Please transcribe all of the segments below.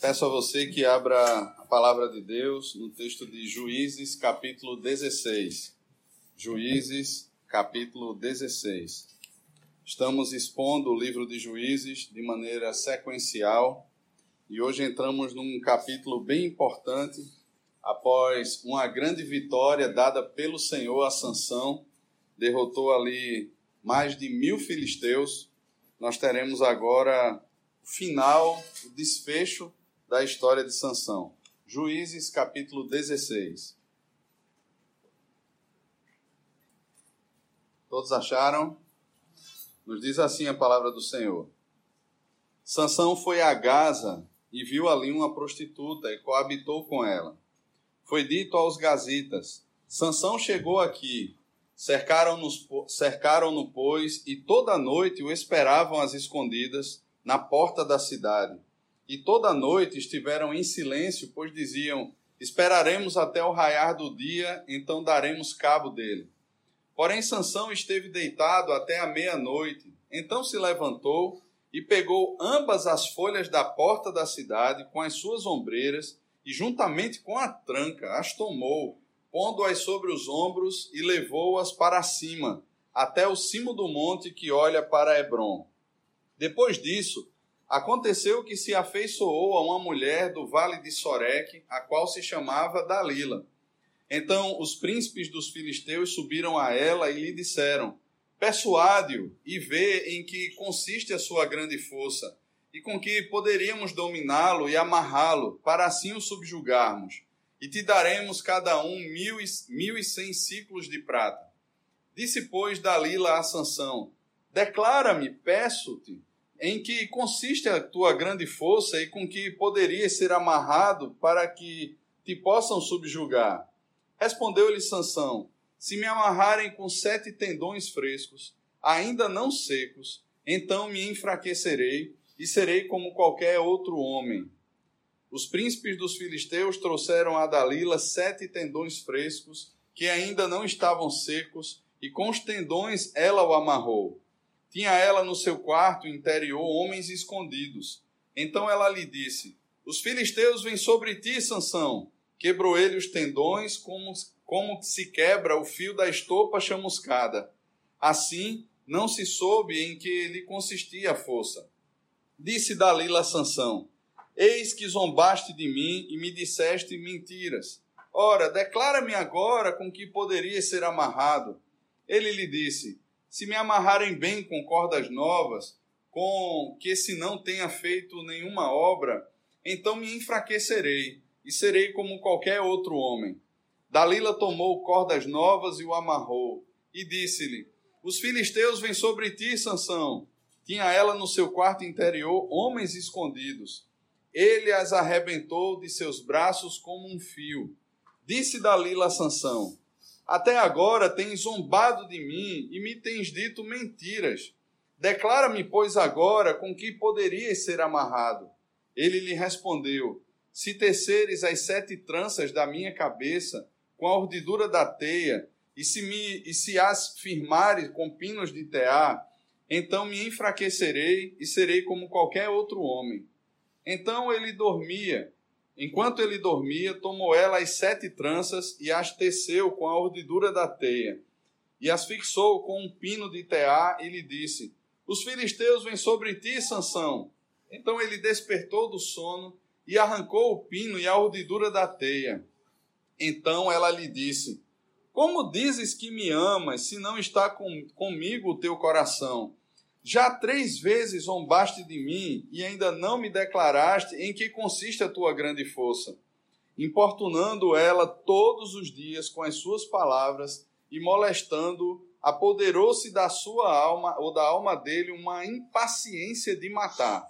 Peço a você que abra a palavra de Deus no texto de Juízes, capítulo 16. Juízes, capítulo 16. Estamos expondo o livro de Juízes de maneira sequencial e hoje entramos num capítulo bem importante após uma grande vitória dada pelo Senhor a Sansão, derrotou ali mais de mil filisteus. Nós teremos agora o final, o desfecho da história de Sansão. Juízes capítulo 16. Todos acharam? Nos diz assim a palavra do Senhor. Sansão foi a Gaza e viu ali uma prostituta e coabitou com ela. Foi dito aos gazitas: Sansão chegou aqui. Cercaram-no, cercaram pois, e toda noite o esperavam às escondidas na porta da cidade. E toda noite estiveram em silêncio, pois diziam: Esperaremos até o raiar do dia, então daremos cabo dele. Porém, Sansão esteve deitado até a meia-noite. Então se levantou e pegou ambas as folhas da porta da cidade com as suas ombreiras e, juntamente com a tranca, as tomou, pondo-as sobre os ombros e levou-as para cima, até o cimo do monte que olha para Hebron. Depois disso, aconteceu que se afeiçoou a uma mulher do vale de Soreque, a qual se chamava Dalila então os príncipes dos filisteus subiram a ela e lhe disseram: Persuade-o e vê em que consiste a sua grande força, e com que poderíamos dominá-lo e amarrá-lo, para assim o subjugarmos. E te daremos cada um mil e, mil e cem ciclos de prata. Disse, pois, Dalila a Sansão: Declara-me, peço-te, em que consiste a tua grande força e com que poderias ser amarrado para que te possam subjugar. Respondeu-lhe Sansão: Se me amarrarem com sete tendões frescos, ainda não secos, então me enfraquecerei e serei como qualquer outro homem. Os príncipes dos filisteus trouxeram a Dalila sete tendões frescos, que ainda não estavam secos, e com os tendões ela o amarrou. Tinha ela no seu quarto interior homens escondidos. Então ela lhe disse: Os filisteus vêm sobre ti, Sansão. Quebrou ele os tendões como, como se quebra o fio da estopa chamuscada. Assim, não se soube em que lhe consistia a força. Disse Dalila a Sansão: Eis que zombaste de mim e me disseste mentiras. Ora, declara-me agora com que poderia ser amarrado. Ele lhe disse: Se me amarrarem bem com cordas novas, com que se não tenha feito nenhuma obra, então me enfraquecerei e serei como qualquer outro homem. Dalila tomou cordas novas e o amarrou, e disse-lhe: Os filisteus vêm sobre ti, Sansão. Tinha ela no seu quarto interior homens escondidos. Ele as arrebentou de seus braços como um fio. Disse Dalila a Sansão: Até agora tens zombado de mim e me tens dito mentiras. Declara-me, pois, agora com que poderias ser amarrado. Ele lhe respondeu: se teceres as sete tranças da minha cabeça com a urdidura da teia, e se, me, e se as firmares com pinos de tear, então me enfraquecerei e serei como qualquer outro homem. Então ele dormia. Enquanto ele dormia, tomou ela as sete tranças e as teceu com a urdidura da teia. E as fixou com um pino de tear e lhe disse: Os filisteus vêm sobre ti, Sansão. Então ele despertou do sono e arrancou o pino e a urdidura da teia. Então ela lhe disse: Como dizes que me amas, se não está com, comigo o teu coração? Já três vezes zombaste de mim e ainda não me declaraste em que consiste a tua grande força. Importunando ela todos os dias com as suas palavras e molestando, apoderou-se da sua alma ou da alma dele uma impaciência de matar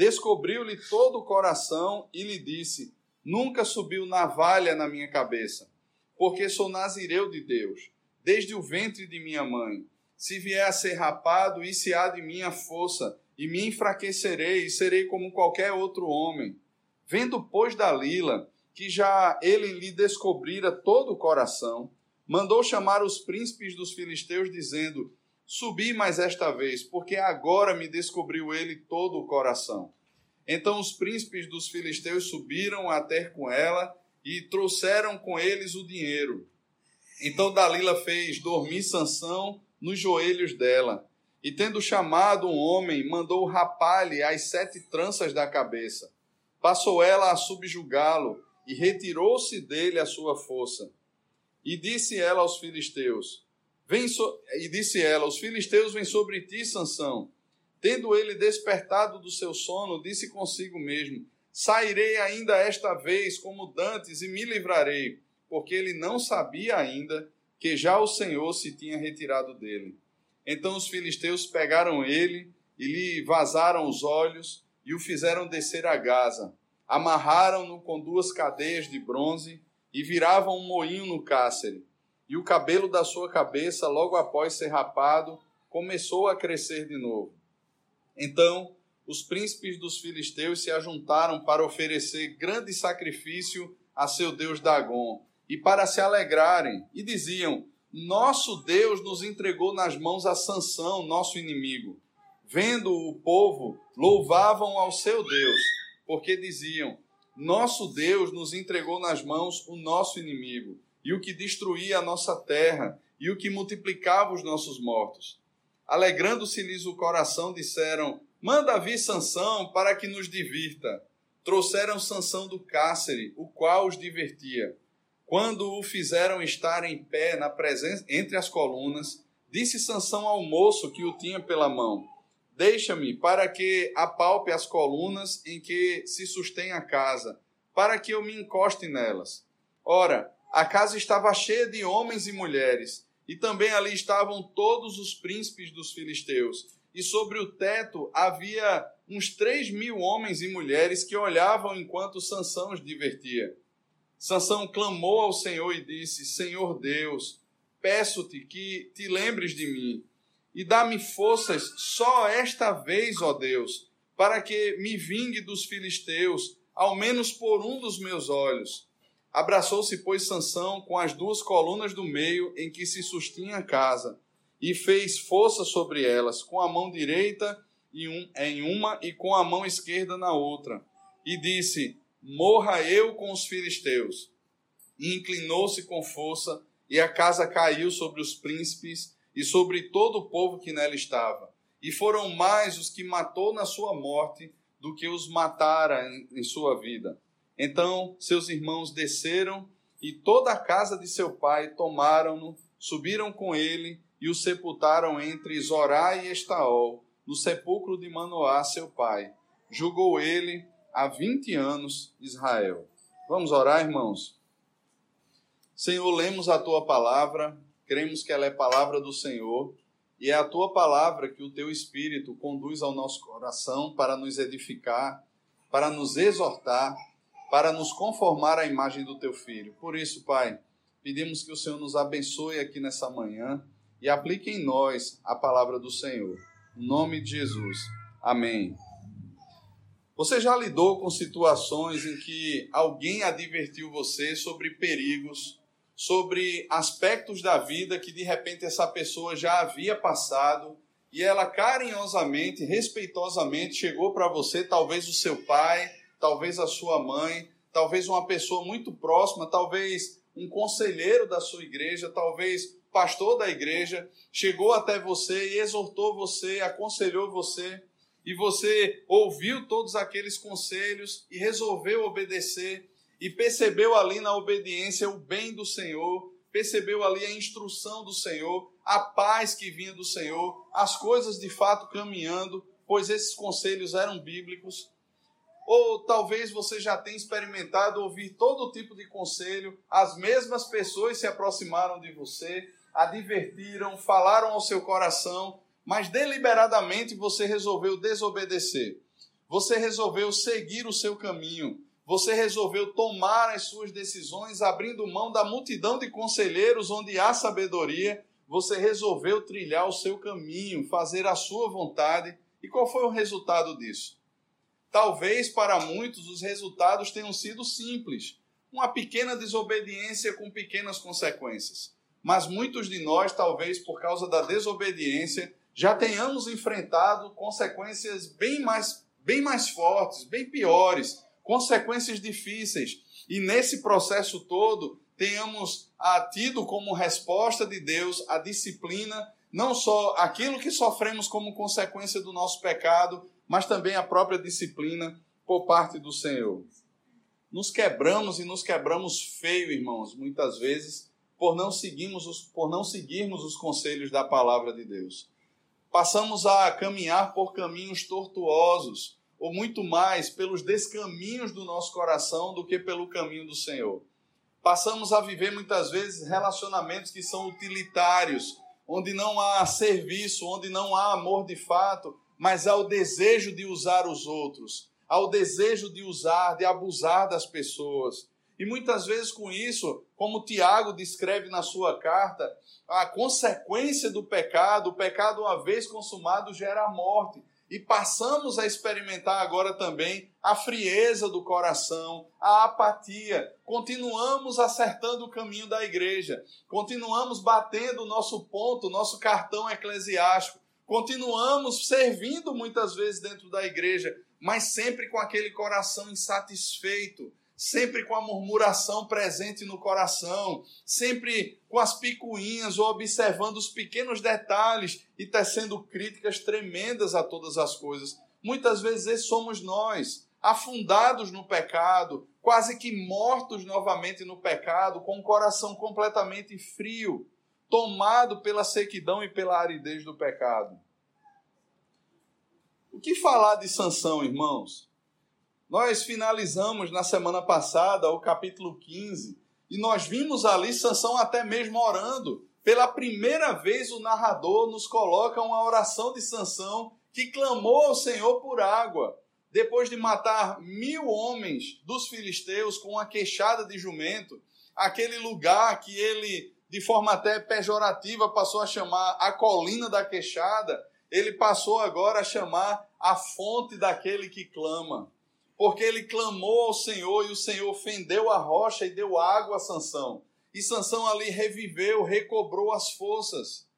descobriu-lhe todo o coração e lhe disse: Nunca subiu navalha na minha cabeça, porque sou nazireu de Deus, desde o ventre de minha mãe. Se vier a ser rapado, e se há de minha força, e me enfraquecerei, e serei como qualquer outro homem. Vendo, pois, Dalila, que já ele lhe descobrira todo o coração, mandou chamar os príncipes dos filisteus, dizendo: Subi mais esta vez, porque agora me descobriu ele todo o coração. Então os príncipes dos filisteus subiram a ter com ela e trouxeram com eles o dinheiro. Então Dalila fez dormir Sansão nos joelhos dela. E tendo chamado um homem, mandou rapar-lhe as sete tranças da cabeça. Passou ela a subjugá-lo e retirou-se dele a sua força. E disse ela aos filisteus: Vem so... e disse ela: Os filisteus vêm sobre ti, Sansão. Tendo ele despertado do seu sono, disse consigo mesmo: Sairei ainda esta vez como dantes e me livrarei, porque ele não sabia ainda que já o Senhor se tinha retirado dele. Então os filisteus pegaram ele e lhe vazaram os olhos e o fizeram descer a Gaza. Amarraram-no com duas cadeias de bronze e viravam um moinho no cárcere. E o cabelo da sua cabeça, logo após ser rapado, começou a crescer de novo. Então os príncipes dos filisteus se ajuntaram para oferecer grande sacrifício a seu deus Dagon e para se alegrarem, e diziam: Nosso Deus nos entregou nas mãos a Sansão, nosso inimigo. Vendo o povo, louvavam ao seu Deus, porque diziam: Nosso Deus nos entregou nas mãos o nosso inimigo, e o que destruía a nossa terra, e o que multiplicava os nossos mortos. Alegrando-se-lhes o coração, disseram: Manda vir Sansão para que nos divirta. Trouxeram Sansão do cárcere, o qual os divertia. Quando o fizeram estar em pé na presença entre as colunas, disse Sansão ao moço que o tinha pela mão: Deixa-me para que apalpe as colunas em que se sustém a casa, para que eu me encoste nelas. Ora, a casa estava cheia de homens e mulheres, e também ali estavam todos os príncipes dos filisteus. E sobre o teto havia uns três mil homens e mulheres que olhavam enquanto Sansão os divertia. Sansão clamou ao Senhor e disse: Senhor Deus, peço-te que te lembres de mim e dá-me forças só esta vez, ó Deus, para que me vingue dos filisteus, ao menos por um dos meus olhos. Abraçou-se, pois, Sansão com as duas colunas do meio em que se sustinha a casa, e fez força sobre elas, com a mão direita em uma e com a mão esquerda na outra. E disse: Morra eu com os filisteus. E inclinou-se com força, e a casa caiu sobre os príncipes e sobre todo o povo que nela estava. E foram mais os que matou na sua morte do que os matara em, sua vida. Então seus irmãos desceram e toda a casa de seu pai tomaram-no, subiram com ele e o sepultaram entre Zorá e Estaol, no sepulcro de Manoá, seu pai. Julgou ele há vinte anos Israel. Vamos orar, irmãos? Senhor, lemos a tua palavra, cremos que ela é palavra do Senhor e é a tua palavra que o teu Espírito conduz ao nosso coração para nos edificar, para nos exortar para nos conformar à imagem do teu filho. Por isso, Pai, pedimos que o Senhor nos abençoe aqui nessa manhã e aplique em nós a palavra do Senhor. Em nome de Jesus. Amém. Você já lidou com situações em que alguém advertiu você sobre perigos, sobre aspectos da vida que de repente essa pessoa já havia passado e ela carinhosamente, respeitosamente chegou para você, talvez o seu pai, talvez a sua mãe, talvez uma pessoa muito próxima, talvez um conselheiro da sua igreja, talvez pastor da igreja, chegou até você e exortou você, aconselhou você, e você ouviu todos aqueles conselhos e resolveu obedecer, e percebeu ali na obediência o bem do Senhor, percebeu ali a instrução do Senhor, a paz que vinha do Senhor, as coisas de fato caminhando, pois esses conselhos eram bíblicos. Ou talvez você já tenha experimentado ouvir todo tipo de conselho, as mesmas pessoas se aproximaram de você, advertiram, falaram ao seu coração, mas deliberadamente você resolveu desobedecer. Você resolveu seguir o seu caminho. Você resolveu tomar as suas decisões, abrindo mão da multidão de conselheiros onde há sabedoria. Você resolveu trilhar o seu caminho, fazer a sua vontade. E qual foi o resultado disso? Talvez para muitos os resultados tenham sido simples, uma pequena desobediência com pequenas consequências. Mas muitos de nós, talvez por causa da desobediência, já tenhamos enfrentado consequências bem mais bem mais fortes, bem piores, consequências difíceis. E nesse processo todo, tenhamos tido como resposta de Deus a disciplina, não só aquilo que sofremos como consequência do nosso pecado, mas também a própria disciplina por parte do Senhor. Nos quebramos e nos quebramos feio, irmãos, muitas vezes, por não seguirmos os, por não seguirmos os conselhos da palavra de Deus. Passamos a caminhar por caminhos tortuosos, ou muito mais pelos descaminhos do nosso coração do que pelo caminho do Senhor. Passamos a viver muitas vezes relacionamentos que são utilitários, onde não há serviço, onde não há amor de fato, mas há o desejo de usar os outros, há o desejo de usar, de abusar das pessoas. E muitas vezes com isso, como Tiago descreve na sua carta, a consequência do pecado, o pecado uma vez consumado gera a morte. E passamos a experimentar agora também a frieza do coração, a apatia. Continuamos acertando o caminho da igreja, continuamos batendo o nosso ponto, o nosso cartão eclesiástico, continuamos servindo muitas vezes dentro da igreja, mas sempre com aquele coração insatisfeito, sempre com a murmuração presente no coração, sempre com as picuinhas ou observando os pequenos detalhes e tecendo críticas tremendas a todas as coisas. Muitas vezes somos nós, afundados no pecado, quase que mortos novamente no pecado, com o coração completamente frio, tomado pela sequidão e pela aridez do pecado. O que falar de Sansão, irmãos? Nós finalizamos na semana passada o capítulo 15 e nós vimos ali Sansão até mesmo orando. Pela primeira vez o narrador nos coloca uma oração de Sansão que clamou ao Senhor por água. Depois de matar mil homens dos filisteus com uma queixada de jumento, aquele lugar que ele, de forma até pejorativa, passou a chamar a colina da queixada, ele passou agora a chamar a fonte daquele que clama porque ele clamou ao Senhor e o Senhor fendeu a rocha e deu água a Sansão. E Sansão ali reviveu, recobrou as forças.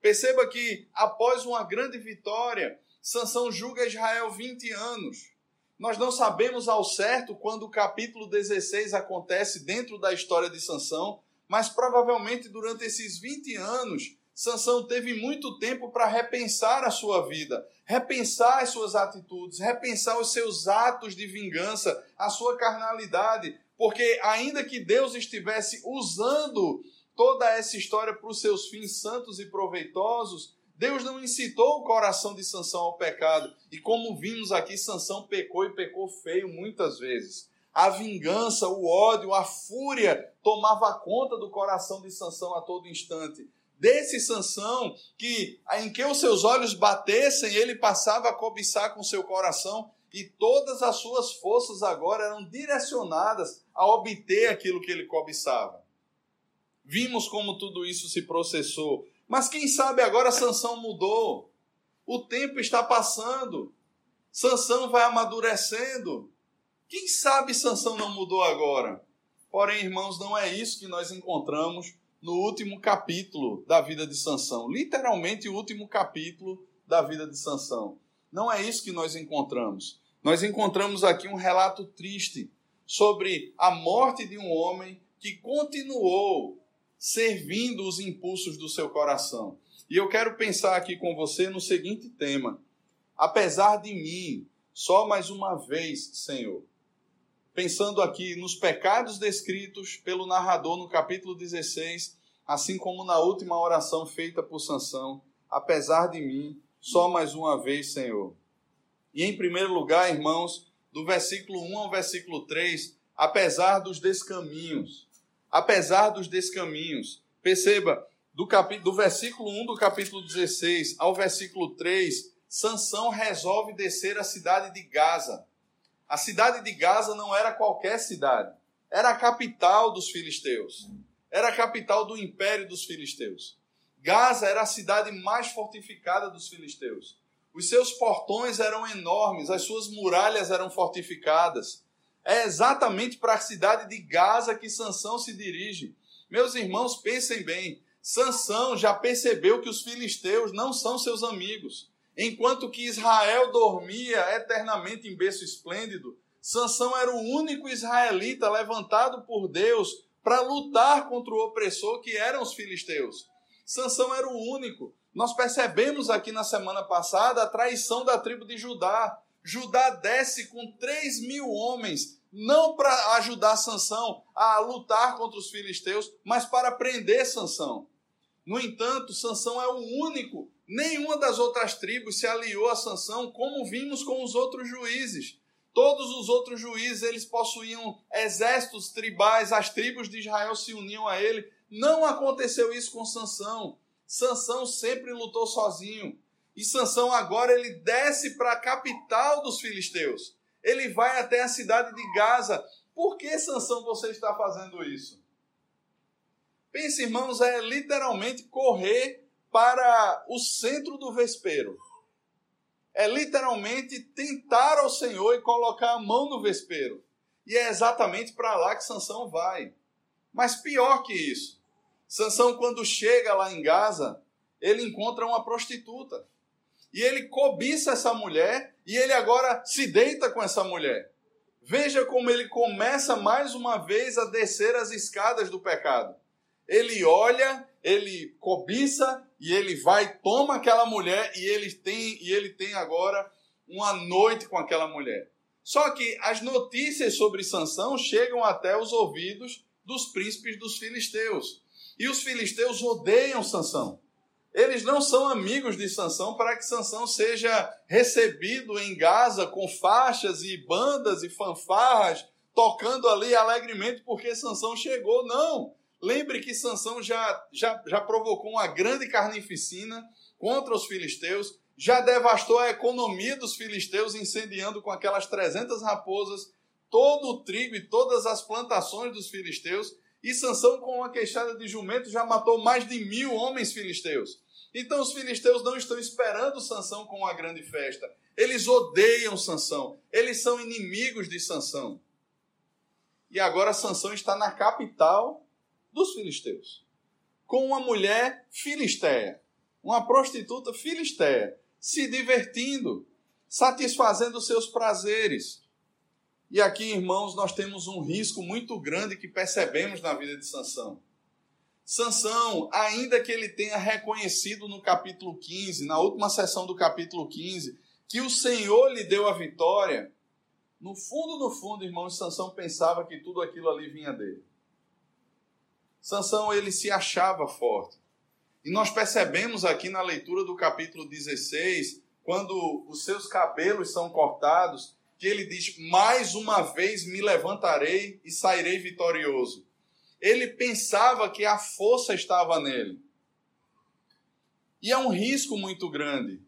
Perceba que após uma grande vitória, Sansão julga Israel 20 anos. Nós não sabemos ao certo quando o capítulo 16 acontece dentro da história de Sansão, mas provavelmente durante esses 20 anos Sansão teve muito tempo para repensar a sua vida, repensar as suas atitudes, repensar os seus atos de vingança, a sua carnalidade, porque ainda que Deus estivesse usando toda essa história para os seus fins santos e proveitosos, Deus não incitou o coração de Sansão ao pecado. E como vimos aqui, Sansão pecou e pecou feio muitas vezes. A vingança, o ódio, a fúria tomava conta do coração de Sansão a todo instante desse Sansão que em que os seus olhos batessem, ele passava a cobiçar com seu coração e todas as suas forças agora eram direcionadas a obter aquilo que ele cobiçava. Vimos como tudo isso se processou, mas quem sabe agora Sansão mudou. O tempo está passando. Sansão vai amadurecendo. Quem sabe Sansão não mudou agora? Porém, irmãos, não é isso que nós encontramos no último capítulo da vida de Sansão, literalmente o último capítulo da vida de Sansão. Não é isso que nós encontramos. Nós encontramos aqui um relato triste sobre a morte de um homem que continuou servindo os impulsos do seu coração. E eu quero pensar aqui com você no seguinte tema: apesar de mim, só mais uma vez, Senhor. Pensando aqui nos pecados descritos pelo narrador no capítulo 16, assim como na última oração feita por Sansão, apesar de mim, só mais uma vez, Senhor. E em primeiro lugar, irmãos, do versículo 1 ao versículo 3, apesar dos descaminhos. Apesar dos descaminhos. Perceba, do, capítulo, do versículo 1 do capítulo 16 ao versículo 3, Sansão resolve descer a cidade de Gaza. A cidade de Gaza não era qualquer cidade, era a capital dos filisteus era a capital do império dos filisteus. Gaza era a cidade mais fortificada dos filisteus. Os seus portões eram enormes, as suas muralhas eram fortificadas. É exatamente para a cidade de Gaza que Sansão se dirige. Meus irmãos, pensem bem. Sansão já percebeu que os filisteus não são seus amigos. Enquanto que Israel dormia eternamente em berço esplêndido, Sansão era o único israelita levantado por Deus para lutar contra o opressor que eram os filisteus. Sansão era o único. Nós percebemos aqui na semana passada a traição da tribo de Judá. Judá desce com 3 mil homens, não para ajudar Sansão a lutar contra os filisteus, mas para prender Sansão. No entanto, Sansão é o único. Nenhuma das outras tribos se aliou a Sansão, como vimos com os outros juízes. Todos os outros juízes, eles possuíam exércitos tribais, as tribos de Israel se uniam a ele. Não aconteceu isso com Sansão. Sansão sempre lutou sozinho. E Sansão agora ele desce para a capital dos filisteus. Ele vai até a cidade de Gaza. Por que Sansão você está fazendo isso? Pense, irmãos, é literalmente correr para o centro do vespeiro é literalmente tentar ao Senhor e colocar a mão no vespeiro. E é exatamente para lá que Sansão vai. Mas pior que isso, Sansão quando chega lá em Gaza, ele encontra uma prostituta. E ele cobiça essa mulher e ele agora se deita com essa mulher. Veja como ele começa mais uma vez a descer as escadas do pecado. Ele olha, ele cobiça e ele vai, toma aquela mulher e ele tem e ele tem agora uma noite com aquela mulher. Só que as notícias sobre Sansão chegam até os ouvidos dos príncipes dos filisteus. E os filisteus odeiam Sansão. Eles não são amigos de Sansão para que Sansão seja recebido em Gaza com faixas e bandas e fanfarras, tocando ali alegremente porque Sansão chegou. Não. Lembre que Sansão já, já, já provocou uma grande carnificina contra os filisteus, já devastou a economia dos filisteus, incendiando com aquelas 300 raposas todo o trigo e todas as plantações dos filisteus. E Sansão, com uma queixada de jumento, já matou mais de mil homens filisteus. Então os filisteus não estão esperando Sansão com uma grande festa. Eles odeiam Sansão. Eles são inimigos de Sansão. E agora Sansão está na capital dos filisteus, com uma mulher filisteia, uma prostituta filisteia, se divertindo, satisfazendo seus prazeres. E aqui, irmãos, nós temos um risco muito grande que percebemos na vida de Sansão. Sansão, ainda que ele tenha reconhecido no capítulo 15, na última sessão do capítulo 15, que o Senhor lhe deu a vitória, no fundo, no fundo, irmãos, Sansão pensava que tudo aquilo ali vinha dele. Sansão ele se achava forte. E nós percebemos aqui na leitura do capítulo 16, quando os seus cabelos são cortados, que ele diz: "Mais uma vez me levantarei e sairei vitorioso". Ele pensava que a força estava nele. E é um risco muito grande.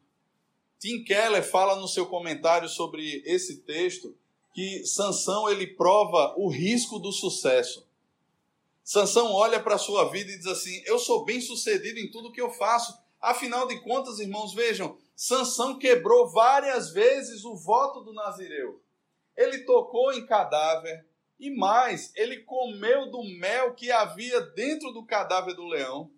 Tim Keller fala no seu comentário sobre esse texto que Sansão ele prova o risco do sucesso. Sansão olha para a sua vida e diz assim: Eu sou bem sucedido em tudo que eu faço. Afinal de contas, irmãos, vejam, Sansão quebrou várias vezes o voto do Nazireu. Ele tocou em cadáver e mais, ele comeu do mel que havia dentro do cadáver do leão.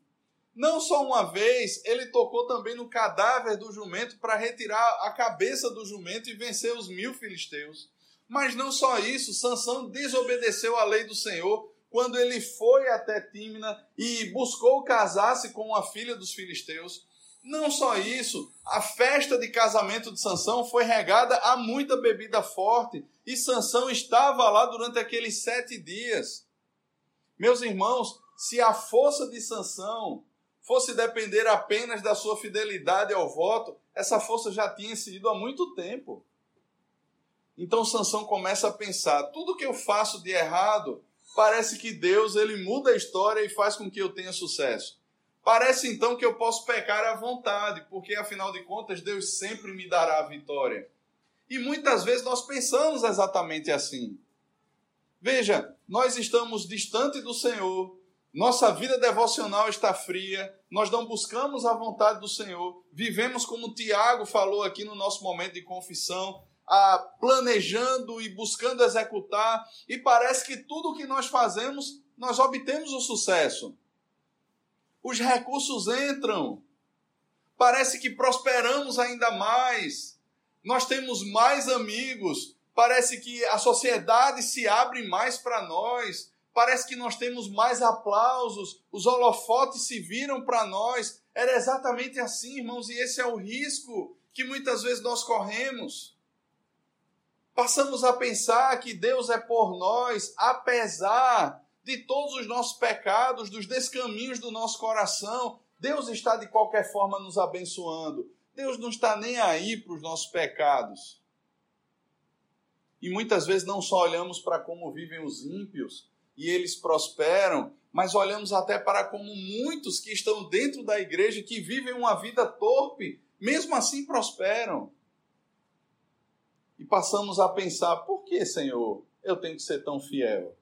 Não só uma vez, ele tocou também no cadáver do jumento para retirar a cabeça do jumento e vencer os mil filisteus. Mas não só isso, Sansão desobedeceu à lei do Senhor quando ele foi até Tímina e buscou casar-se com a filha dos filisteus. Não só isso, a festa de casamento de Sansão foi regada a muita bebida forte e Sansão estava lá durante aqueles sete dias. Meus irmãos, se a força de Sansão fosse depender apenas da sua fidelidade ao voto, essa força já tinha sido há muito tempo. Então Sansão começa a pensar: tudo que eu faço de errado parece que Deus ele muda a história e faz com que eu tenha sucesso. Parece então que eu posso pecar à vontade, porque afinal de contas Deus sempre me dará a vitória. E muitas vezes nós pensamos exatamente assim. Veja, nós estamos distante do Senhor, nossa vida devocional está fria, nós não buscamos a vontade do Senhor, vivemos como Tiago falou aqui no nosso momento de confissão, ah, planejando e buscando executar, e parece que tudo o que nós fazemos, nós obtemos o sucesso. Os recursos entram, parece que prosperamos ainda mais, nós temos mais amigos, parece que a sociedade se abre mais para nós, parece que nós temos mais aplausos, os holofotes se viram para nós. Era exatamente assim, irmãos, e esse é o risco que muitas vezes nós corremos. Passamos a pensar que Deus é por nós, apesar de todos os nossos pecados, dos descaminhos do nosso coração. Deus está de qualquer forma nos abençoando. Deus não está nem aí para os nossos pecados. E muitas vezes não só olhamos para como vivem os ímpios e eles prosperam, mas olhamos até para como muitos que estão dentro da igreja, que vivem uma vida torpe, mesmo assim prosperam. E passamos a pensar: por que, Senhor, eu tenho que ser tão fiel?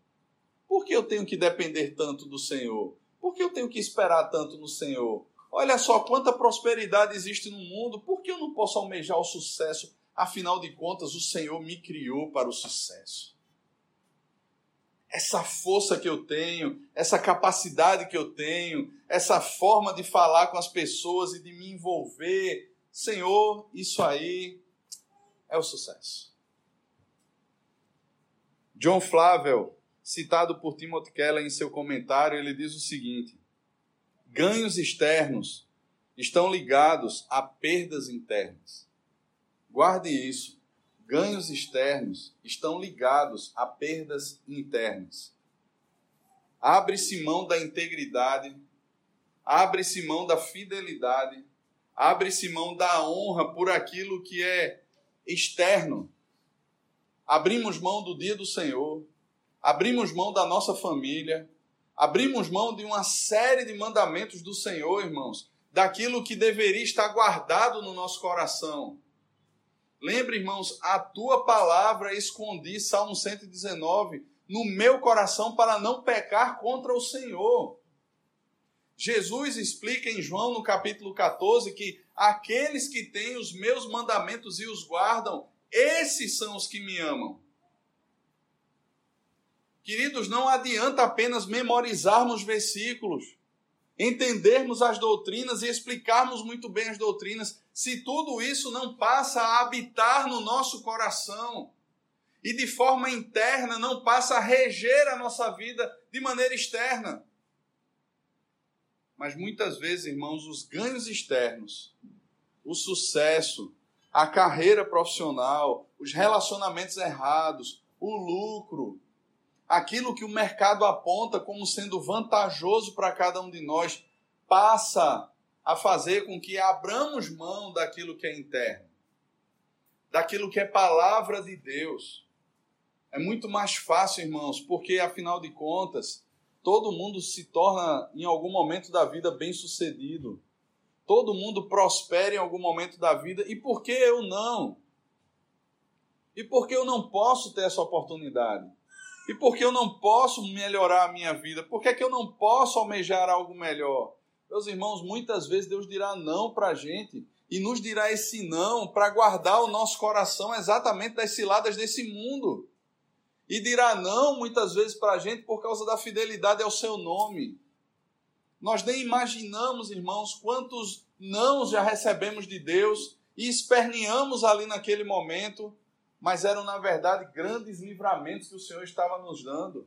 Por que eu tenho que depender tanto do Senhor? Por que eu tenho que esperar tanto no Senhor? Olha só quanta prosperidade existe no mundo, por que eu não posso almejar o sucesso? Afinal de contas, o Senhor me criou para o sucesso. Essa força que eu tenho, essa capacidade que eu tenho, essa forma de falar com as pessoas e de me envolver, Senhor, isso aí é o sucesso. John Flavel, citado por Timothy Keller em seu comentário, ele diz o seguinte: ganhos externos estão ligados a perdas internas. Guarde isso. Ganhos externos estão ligados a perdas internas. Abre-se mão da integridade, abre-se mão da fidelidade, abre-se mão da honra por aquilo que é externo. Abrimos mão do dia do Senhor, abrimos mão da nossa família, abrimos mão de uma série de mandamentos do Senhor, irmãos, daquilo que deveria estar guardado no nosso coração. Lembre, irmãos, a tua palavra escondi, Salmo 119, no meu coração para não pecar contra o Senhor. Jesus explica em João, no capítulo 14, que aqueles que têm os meus mandamentos e os guardam, esses são os que me amam. Queridos, não adianta apenas memorizarmos versículos, entendermos as doutrinas e explicarmos muito bem as doutrinas, se tudo isso não passa a habitar no nosso coração e de forma interna não passa a reger a nossa vida de maneira externa. Mas muitas vezes, irmãos, os ganhos externos, o sucesso, a carreira profissional, os relacionamentos errados, o lucro, aquilo que o mercado aponta como sendo vantajoso para cada um de nós passa a fazer com que abramos mão daquilo que é interno, daquilo que é palavra de Deus. É muito mais fácil, irmãos, porque afinal de contas, todo mundo se torna em algum momento da vida bem-sucedido. Todo mundo prospera em algum momento da vida, e por que eu não? E por que eu não posso ter essa oportunidade? E por que eu não posso melhorar a minha vida? Por que, é que eu não posso almejar algo melhor? Meus irmãos, muitas vezes Deus dirá não para a gente e nos dirá esse não para guardar o nosso coração exatamente das ciladas desse mundo. E dirá não muitas vezes para a gente por causa da fidelidade ao seu nome. Nós nem imaginamos, irmãos, quantos não já recebemos de Deus e esperneamos ali naquele momento mas eram, na verdade, grandes livramentos que o Senhor estava nos dando.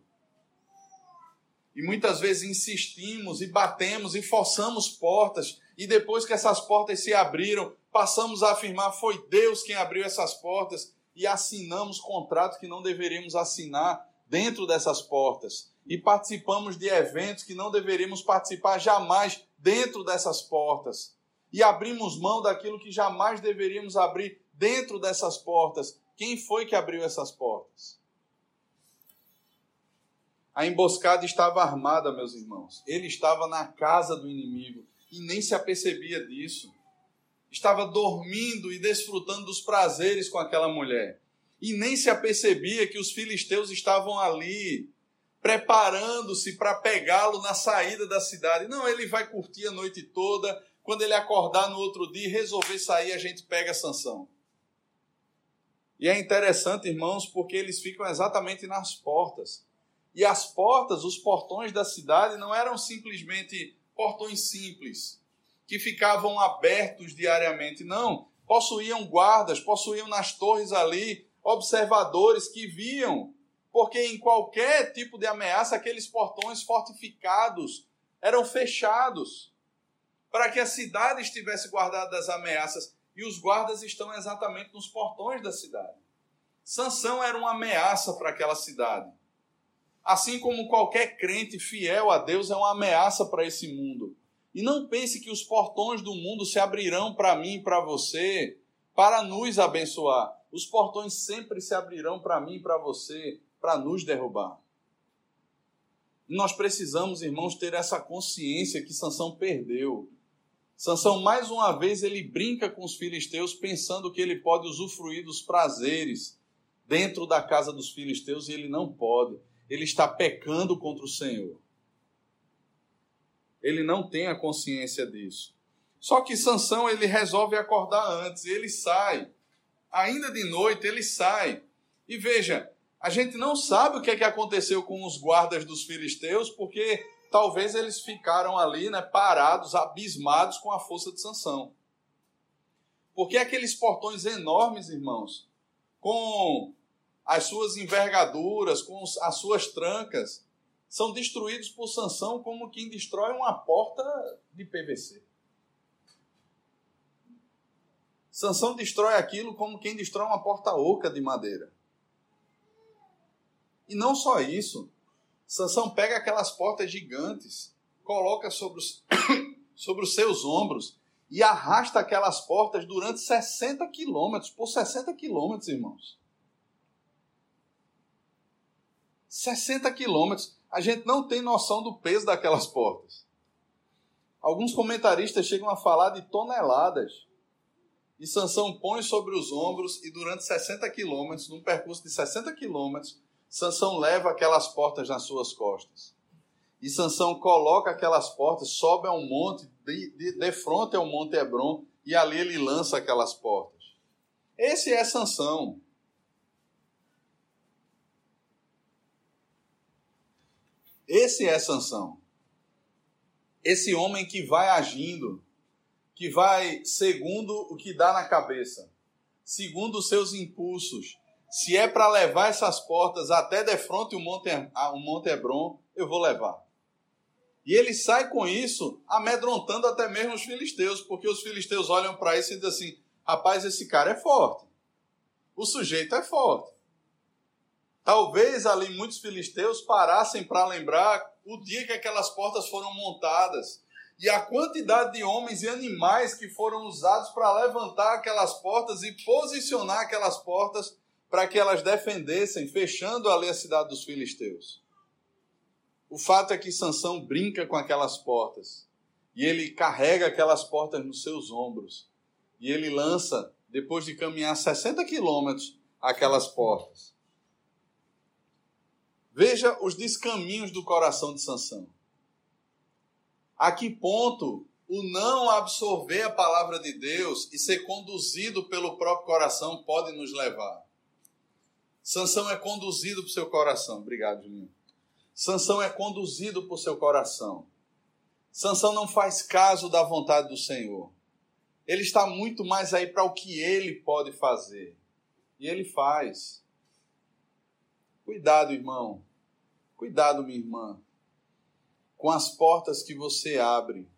E muitas vezes insistimos e batemos e forçamos portas, e depois que essas portas se abriram, passamos a afirmar foi Deus quem abriu essas portas e assinamos contratos que não deveríamos assinar dentro dessas portas. E participamos de eventos que não deveríamos participar jamais dentro dessas portas. E abrimos mão daquilo que jamais deveríamos abrir dentro dessas portas quem foi que abriu essas portas? A emboscada estava armada, meus irmãos. Ele estava na casa do inimigo e nem se apercebia disso. Estava dormindo e desfrutando dos prazeres com aquela mulher. E nem se apercebia que os filisteus estavam ali, preparando-se para pegá-lo na saída da cidade. Não, ele vai curtir a noite toda. Quando ele acordar no outro dia e resolver sair, a gente pega a sanção. E é interessante, irmãos, porque eles ficam exatamente nas portas. E as portas, os portões da cidade, não eram simplesmente portões simples. Que ficavam abertos diariamente. Não, possuíam guardas, possuíam nas torres ali observadores que viam, porque em qualquer tipo de ameaça, aqueles portões fortificados eram fechados para que a cidade estivesse guardada das ameaças. E os guardas estão exatamente nos portões da cidade. Sansão era uma ameaça para aquela cidade. Assim como qualquer crente fiel a Deus é uma ameaça para esse mundo. E não pense que os portões do mundo se abrirão para mim e para você para nos abençoar. Os portões sempre se abrirão para mim e para você para nos derrubar. Nós precisamos, irmãos, ter essa consciência que Sansão perdeu. Sansão mais uma vez ele brinca com os filisteus pensando que ele pode usufruir dos prazeres dentro da casa dos filisteus e ele não pode. Ele está pecando contra o Senhor ele não tem a consciência disso. Só que Sansão ele resolve acordar antes, ele sai. Ainda de noite ele sai. E veja, a gente não sabe o que, é que aconteceu com os guardas dos filisteus, porque talvez eles ficaram ali, né, parados, abismados com a força de Sansão. Porque aqueles portões enormes, irmãos, com as suas envergaduras, com as suas trancas, são destruídos por Sansão como quem destrói uma porta de PVC. Sansão destrói aquilo como quem destrói uma porta oca de madeira. E não só isso. Sansão pega aquelas portas gigantes, coloca sobre os, sobre os seus ombros e arrasta aquelas portas durante 60 quilômetros, por 60 quilômetros, irmãos. 60 quilômetros a gente não tem noção do peso daquelas portas. Alguns comentaristas chegam a falar de toneladas. E Sansão põe sobre os ombros e durante 60 quilômetros, num percurso de 60 quilômetros, Sansão leva aquelas portas nas suas costas. E Sansão coloca aquelas portas, sobe a um monte, de, de, de frente ao Monte Hebron, e ali ele lança aquelas portas. Esse é Sansão. Esse é Sansão. Esse homem que vai agindo, que vai segundo o que dá na cabeça, segundo os seus impulsos. Se é para levar essas portas até de frente o Monte, o Monte Hebron, eu vou levar. E ele sai com isso, amedrontando até mesmo os filisteus, porque os filisteus olham para isso e dizem assim: rapaz, esse cara é forte. O sujeito é forte. Talvez ali muitos filisteus parassem para lembrar o dia que aquelas portas foram montadas e a quantidade de homens e animais que foram usados para levantar aquelas portas e posicionar aquelas portas para que elas defendessem, fechando ali a cidade dos filisteus. O fato é que Sansão brinca com aquelas portas e ele carrega aquelas portas nos seus ombros e ele lança, depois de caminhar 60 quilômetros, aquelas portas. Veja os descaminhos do coração de Sansão. A que ponto o não absorver a palavra de Deus e ser conduzido pelo próprio coração pode nos levar? Sansão é conduzido por seu coração. Obrigado, Julinho. Sansão é conduzido por seu coração. Sansão não faz caso da vontade do Senhor. Ele está muito mais aí para o que ele pode fazer. E ele faz. Cuidado, irmão. Cuidado, minha irmã, com as portas que você abre.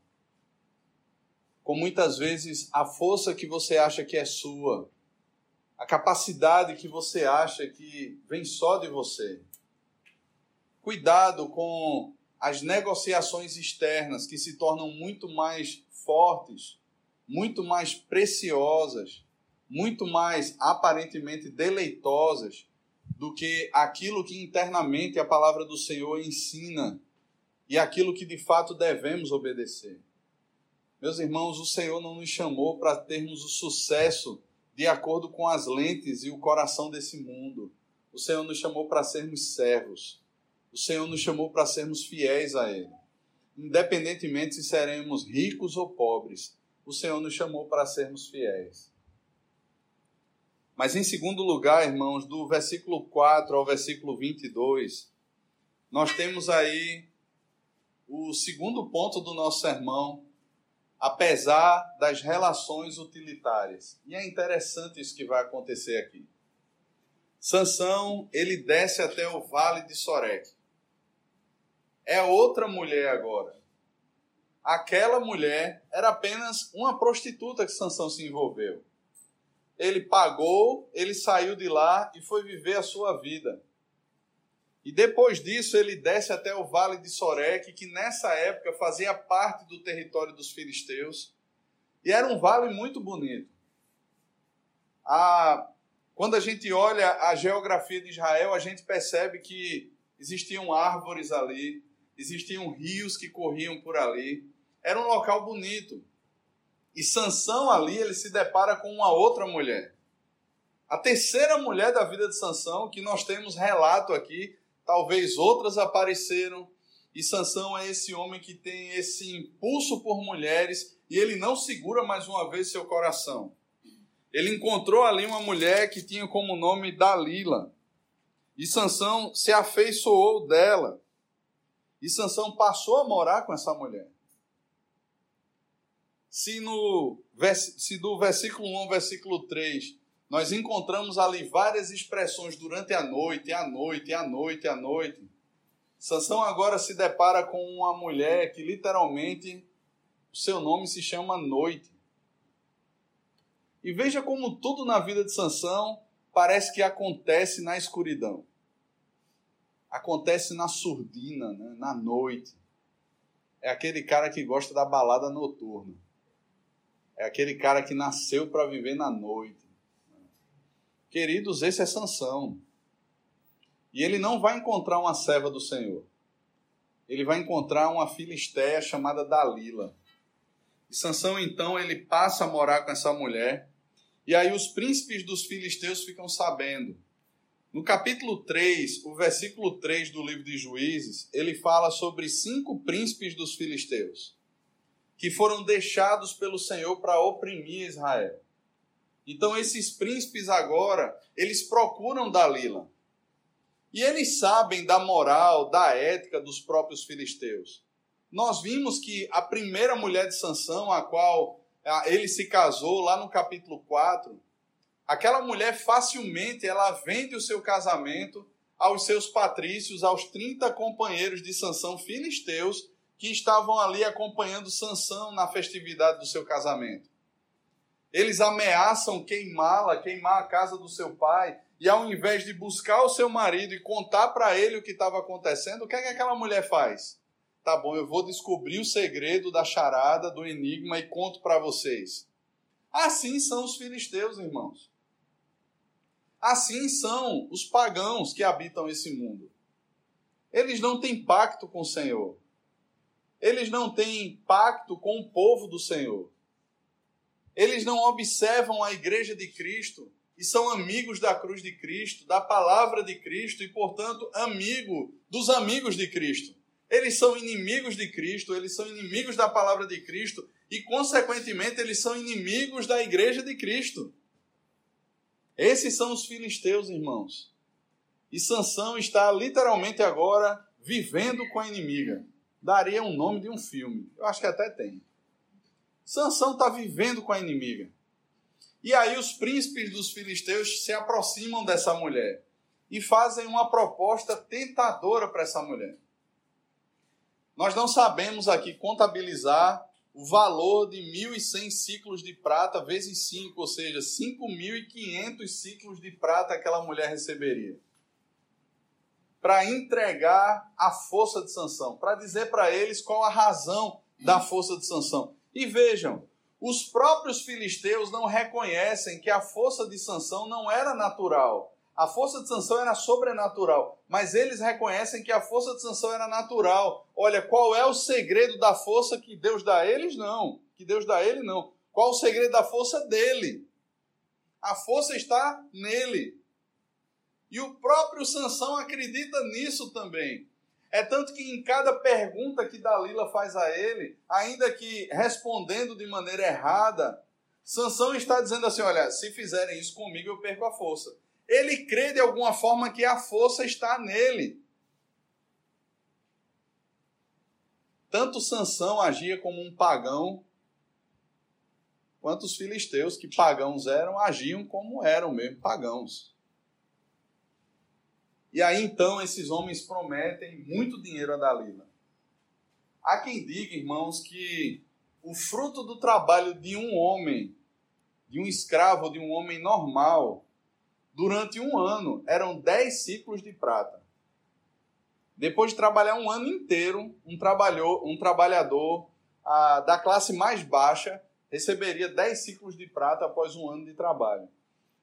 Com muitas vezes a força que você acha que é sua, a capacidade que você acha que vem só de você. Cuidado com as negociações externas que se tornam muito mais fortes, muito mais preciosas, muito mais aparentemente deleitosas do que aquilo que internamente a palavra do Senhor ensina e aquilo que de fato devemos obedecer. Meus irmãos, o Senhor não nos chamou para termos o sucesso de acordo com as lentes e o coração desse mundo. O Senhor nos chamou para sermos servos. O Senhor nos chamou para sermos fiéis a Ele. Independentemente se seremos ricos ou pobres, o Senhor nos chamou para sermos fiéis. Mas em segundo lugar, irmãos, do versículo 4 ao versículo 22, nós temos aí o segundo ponto do nosso sermão, apesar das relações utilitárias. E é interessante isso que vai acontecer aqui. Sansão, ele desce até o vale de Sorek. É outra mulher agora. Aquela mulher era apenas uma prostituta que Sansão se envolveu. Ele pagou, ele saiu de lá e foi viver a sua vida. E depois disso ele desce até o vale de Sorek, que nessa época fazia parte do território dos filisteus. E era um vale muito bonito. A, quando a gente olha a geografia de Israel, a gente percebe que existiam árvores ali, existiam rios que corriam por ali. Era um local bonito. E Sansão ali, ele se depara com uma outra mulher. A terceira mulher da vida de Sansão, que nós temos relato aqui, talvez outras apareceram, e Sansão é esse homem que tem esse impulso por mulheres e ele não segura mais uma vez seu coração. Ele encontrou ali uma mulher que tinha como nome Dalila. E Sansão se afeiçoou dela. E Sansão passou a morar com essa mulher. Se, no, se do versículo 1 ao versículo 3 nós encontramos ali várias expressões durante a noite, a noite, a noite, a noite. Sansão agora se depara com uma mulher que literalmente o seu nome se chama Noite. E veja como tudo na vida de Sansão parece que acontece na escuridão. Acontece na surdina, né? na noite. É aquele cara que gosta da balada noturna. É aquele cara que nasceu para viver na noite. Queridos, esse é Sansão. E ele não vai encontrar uma serva do Senhor. Ele vai encontrar uma filisteia chamada Dalila. E Sansão então ele passa a morar com essa mulher. E aí os príncipes dos filisteus ficam sabendo. No capítulo 3, o versículo 3 do livro de Juízes, ele fala sobre cinco príncipes dos filisteus que foram deixados pelo Senhor para oprimir Israel. Então esses príncipes agora, eles procuram Dalila. E eles sabem da moral, da ética dos próprios filisteus. Nós vimos que a primeira mulher de Sansão, a qual ele se casou lá no capítulo 4, aquela mulher facilmente ela vende o seu casamento aos seus patrícios, aos 30 companheiros de Sansão filisteus que estavam ali acompanhando Sansão na festividade do seu casamento. Eles ameaçam queimá-la, queimar a casa do seu pai. E ao invés de buscar o seu marido e contar para ele o que estava acontecendo, o que é que aquela mulher faz? Tá bom, eu vou descobrir o segredo da charada, do enigma e conto para vocês. Assim são os filisteus, irmãos. Assim são os pagãos que habitam esse mundo. Eles não têm pacto com o Senhor. Eles não têm pacto com o povo do Senhor. Eles não observam a igreja de Cristo e são amigos da cruz de Cristo, da palavra de Cristo e, portanto, amigo dos amigos de Cristo. Eles são inimigos de Cristo, eles são inimigos da palavra de Cristo e, consequentemente, eles são inimigos da igreja de Cristo. Esses são os filisteus, irmãos. E Sansão está literalmente agora vivendo com a inimiga. Daria um nome de um filme. Eu acho que até tem. Sansão está vivendo com a inimiga. E aí os príncipes dos filisteus se aproximam dessa mulher e fazem uma proposta tentadora para essa mulher. Nós não sabemos aqui contabilizar o valor de 1.100 ciclos de prata vezes 5, ou seja, 5.500 ciclos de prata aquela mulher receberia. Para entregar a força de Sansão, para dizer para eles qual a razão da força de Sansão. E vejam, os próprios filisteus não reconhecem que a força de Sansão não era natural. A força de Sansão era sobrenatural, mas eles reconhecem que a força de Sansão era natural. Olha, qual é o segredo da força que Deus dá a eles? Não. Que Deus dá a ele? Não. Qual o segredo da força dele? A força está nele. E o próprio Sansão acredita nisso também. É tanto que em cada pergunta que Dalila faz a ele, ainda que respondendo de maneira errada, Sansão está dizendo assim: olha, se fizerem isso comigo, eu perco a força. Ele crê de alguma forma que a força está nele. Tanto Sansão agia como um pagão, enquanto os filisteus, que pagãos eram, agiam como eram mesmo, pagãos. E aí então esses homens prometem muito dinheiro a Dalila. Há quem diga, irmãos, que o fruto do trabalho de um homem, de um escravo, de um homem normal, durante um ano, eram dez ciclos de prata. Depois de trabalhar um ano inteiro, um, trabalhou, um trabalhador ah, da classe mais baixa receberia 10 ciclos de prata após um ano de trabalho.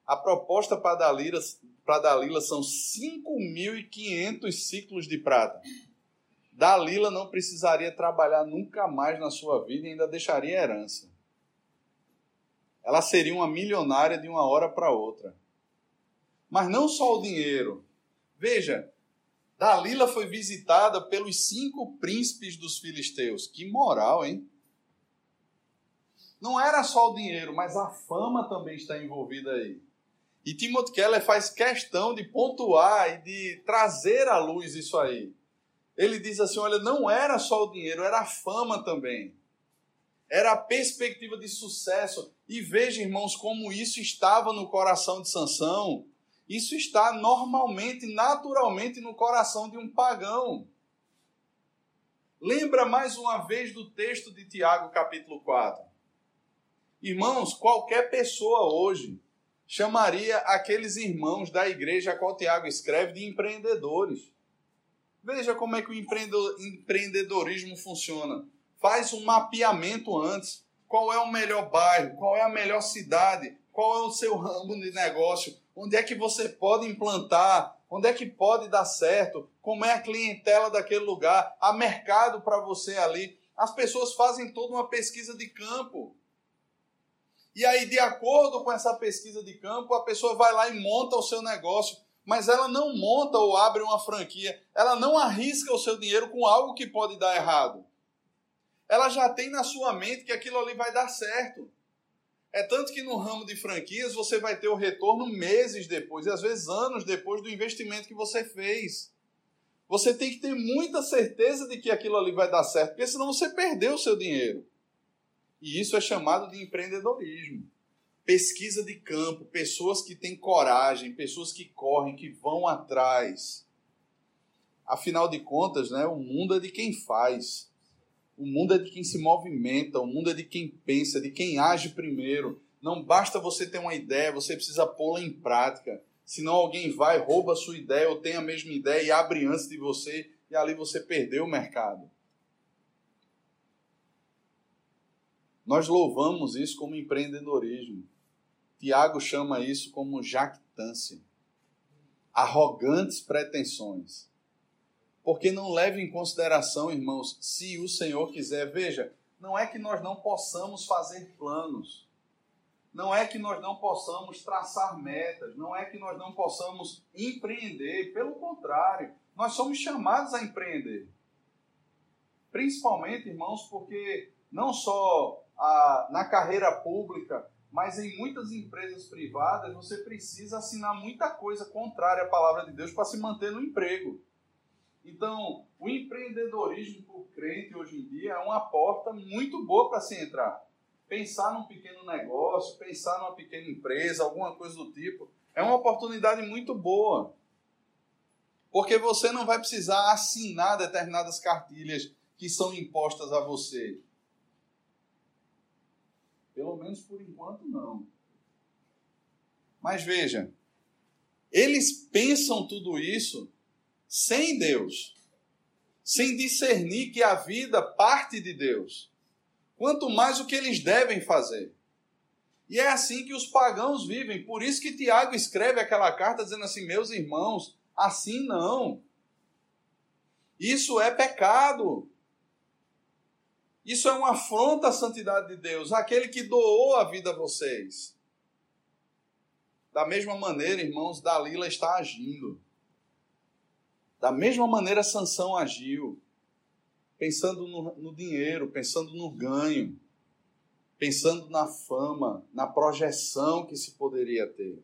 A proposta para Dalila, para Dalila são 5.500 ciclos de prata. Dalila não precisaria trabalhar nunca mais na sua vida e ainda deixaria herança. Ela seria uma milionária de uma hora para outra. Mas não só o dinheiro. Veja, Dalila foi visitada pelos cinco príncipes dos filisteus. Que moral, hein? Não era só o dinheiro, mas a fama também está envolvida aí. E Timothy Keller faz questão de pontuar e de trazer à luz isso aí. Ele diz assim: olha, não era só o dinheiro, era a fama também. Era a perspectiva de sucesso. E veja, irmãos, como isso estava no coração de Sansão. Isso está normalmente, naturalmente no coração de um pagão. Lembra mais uma vez do texto de Tiago, capítulo 4. Irmãos, qualquer pessoa hoje chamaria aqueles irmãos da igreja a qual Tiago escreve de empreendedores. Veja como é que o empreendedorismo funciona. Faz um mapeamento antes. Qual é o melhor bairro? Qual é a melhor cidade? Qual é o seu ramo de negócio? Onde é que você pode implantar? Onde é que pode dar certo? Como é a clientela daquele lugar? Há mercado para você ali? As pessoas fazem toda uma pesquisa de campo. E aí, de acordo com essa pesquisa de campo, a pessoa vai lá e monta o seu negócio, mas ela não monta ou abre uma franquia, ela não arrisca o seu dinheiro com algo que pode dar errado. Ela já tem na sua mente que aquilo ali vai dar certo. É tanto que no ramo de franquias você vai ter o retorno meses depois, e às vezes anos depois do investimento que você fez. Você tem que ter muita certeza de que aquilo ali vai dar certo, porque senão você perdeu o seu dinheiro. E isso é chamado de empreendedorismo. Pesquisa de campo, pessoas que têm coragem, pessoas que correm, que vão atrás. Afinal de contas, né, o mundo é de quem faz. O mundo é de quem se movimenta, o mundo é de quem pensa, de quem age primeiro. Não basta você ter uma ideia, você precisa pô-la em prática. Senão alguém vai, rouba a sua ideia ou tem a mesma ideia e abre antes de você e ali você perdeu o mercado. Nós louvamos isso como empreendedorismo. Tiago chama isso como jactância. Arrogantes pretensões. Porque não leve em consideração, irmãos, se o Senhor quiser. Veja, não é que nós não possamos fazer planos. Não é que nós não possamos traçar metas. Não é que nós não possamos empreender. Pelo contrário, nós somos chamados a empreender. Principalmente, irmãos, porque não só na carreira pública, mas em muitas empresas privadas você precisa assinar muita coisa contrária à palavra de Deus para se manter no emprego. Então, o empreendedorismo o crente hoje em dia é uma porta muito boa para se entrar. Pensar num pequeno negócio, pensar numa pequena empresa, alguma coisa do tipo, é uma oportunidade muito boa. Porque você não vai precisar assinar determinadas cartilhas que são impostas a você. Pelo menos por enquanto, não. Mas veja, eles pensam tudo isso sem Deus, sem discernir que a vida parte de Deus, quanto mais o que eles devem fazer. E é assim que os pagãos vivem. Por isso que Tiago escreve aquela carta dizendo assim: meus irmãos, assim não. Isso é pecado. Isso é uma afronta à santidade de Deus, aquele que doou a vida a vocês. Da mesma maneira, irmãos, Dalila está agindo. Da mesma maneira, Sansão agiu, pensando no, no dinheiro, pensando no ganho, pensando na fama, na projeção que se poderia ter.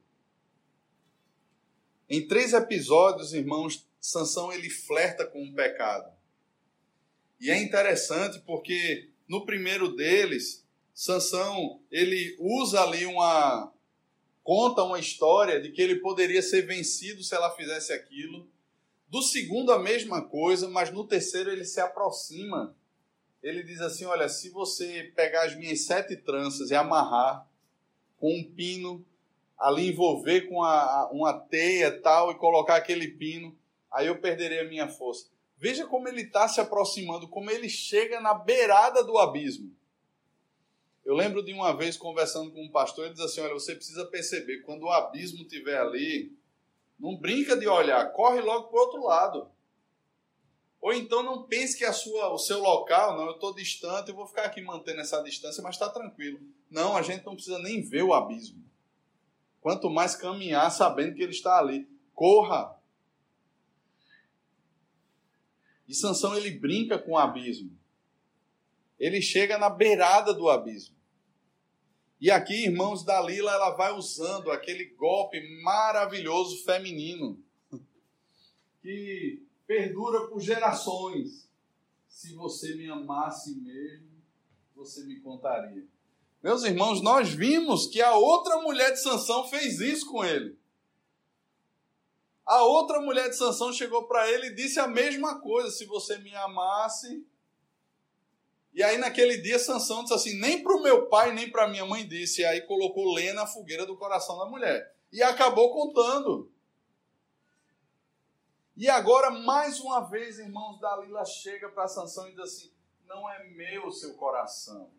Em três episódios, irmãos, Sansão ele flerta com o pecado. E é interessante porque no primeiro deles, Sansão, ele usa ali uma conta uma história de que ele poderia ser vencido se ela fizesse aquilo. Do segundo a mesma coisa, mas no terceiro ele se aproxima. Ele diz assim: "Olha, se você pegar as minhas sete tranças e amarrar com um pino ali envolver com a, uma teia tal e colocar aquele pino, aí eu perderei a minha força. Veja como ele está se aproximando, como ele chega na beirada do abismo. Eu lembro de uma vez conversando com um pastor, ele diz assim: Olha, você precisa perceber, quando o abismo estiver ali, não brinca de olhar, corre logo para o outro lado. Ou então não pense que a sua, o seu local, não, eu estou distante, eu vou ficar aqui mantendo essa distância, mas está tranquilo. Não, a gente não precisa nem ver o abismo. Quanto mais caminhar sabendo que ele está ali. Corra. E Sansão ele brinca com o abismo. Ele chega na beirada do abismo. E aqui, irmãos, Dalila ela vai usando aquele golpe maravilhoso feminino que perdura por gerações. Se você me amasse mesmo, você me contaria. Meus irmãos, nós vimos que a outra mulher de Sansão fez isso com ele. A outra mulher de Sansão chegou para ele e disse a mesma coisa: se você me amasse. E aí naquele dia Sansão disse assim: nem para o meu pai nem para minha mãe disse. E aí colocou lenha na fogueira do coração da mulher. E acabou contando. E agora, mais uma vez, irmãos, Dalila chega para Sansão e diz assim: não é meu seu coração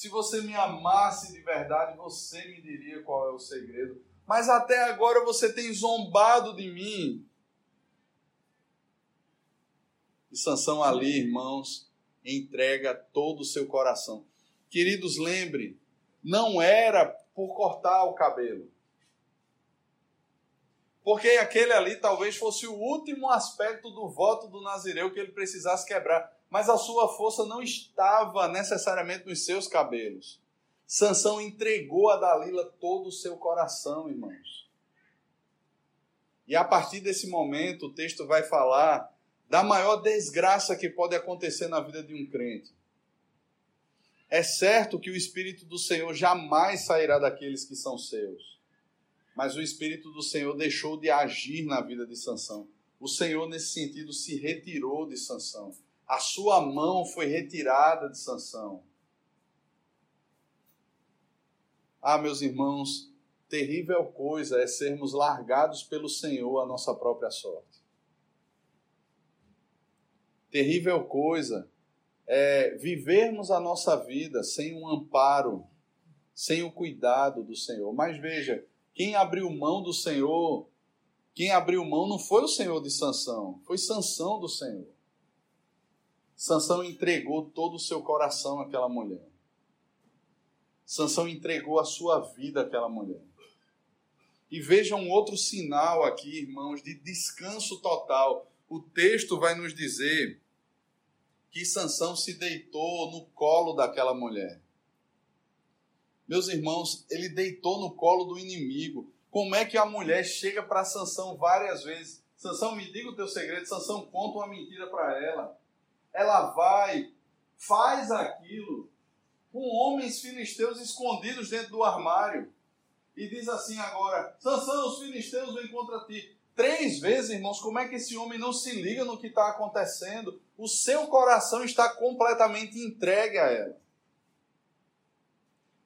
se você me amasse de verdade, você me diria qual é o segredo. Mas até agora você tem zombado de mim. E Sansão ali, irmãos, entrega todo o seu coração. Queridos, lembre, não era por cortar o cabelo. Porque aquele ali talvez fosse o último aspecto do voto do Nazireu que ele precisasse quebrar mas a sua força não estava necessariamente nos seus cabelos. Sansão entregou a Dalila todo o seu coração, irmãos. E a partir desse momento, o texto vai falar da maior desgraça que pode acontecer na vida de um crente. É certo que o Espírito do Senhor jamais sairá daqueles que são seus. Mas o Espírito do Senhor deixou de agir na vida de Sansão. O Senhor, nesse sentido, se retirou de Sansão a sua mão foi retirada de Sansão. Ah, meus irmãos, terrível coisa é sermos largados pelo Senhor a nossa própria sorte. Terrível coisa é vivermos a nossa vida sem um amparo, sem o cuidado do Senhor. Mas veja, quem abriu mão do Senhor, quem abriu mão não foi o Senhor de Sansão, foi Sansão do Senhor. Sansão entregou todo o seu coração àquela mulher. Sansão entregou a sua vida àquela mulher. E vejam um outro sinal aqui, irmãos, de descanso total. O texto vai nos dizer que Sansão se deitou no colo daquela mulher. Meus irmãos, ele deitou no colo do inimigo. Como é que a mulher chega para Sansão várias vezes? Sansão, me diga o teu segredo. Sansão conta uma mentira para ela ela vai, faz aquilo com homens filisteus escondidos dentro do armário. E diz assim agora: Sansão, os filisteus vêm contra ti. Três vezes, irmãos, como é que esse homem não se liga no que está acontecendo? O seu coração está completamente entregue a ela.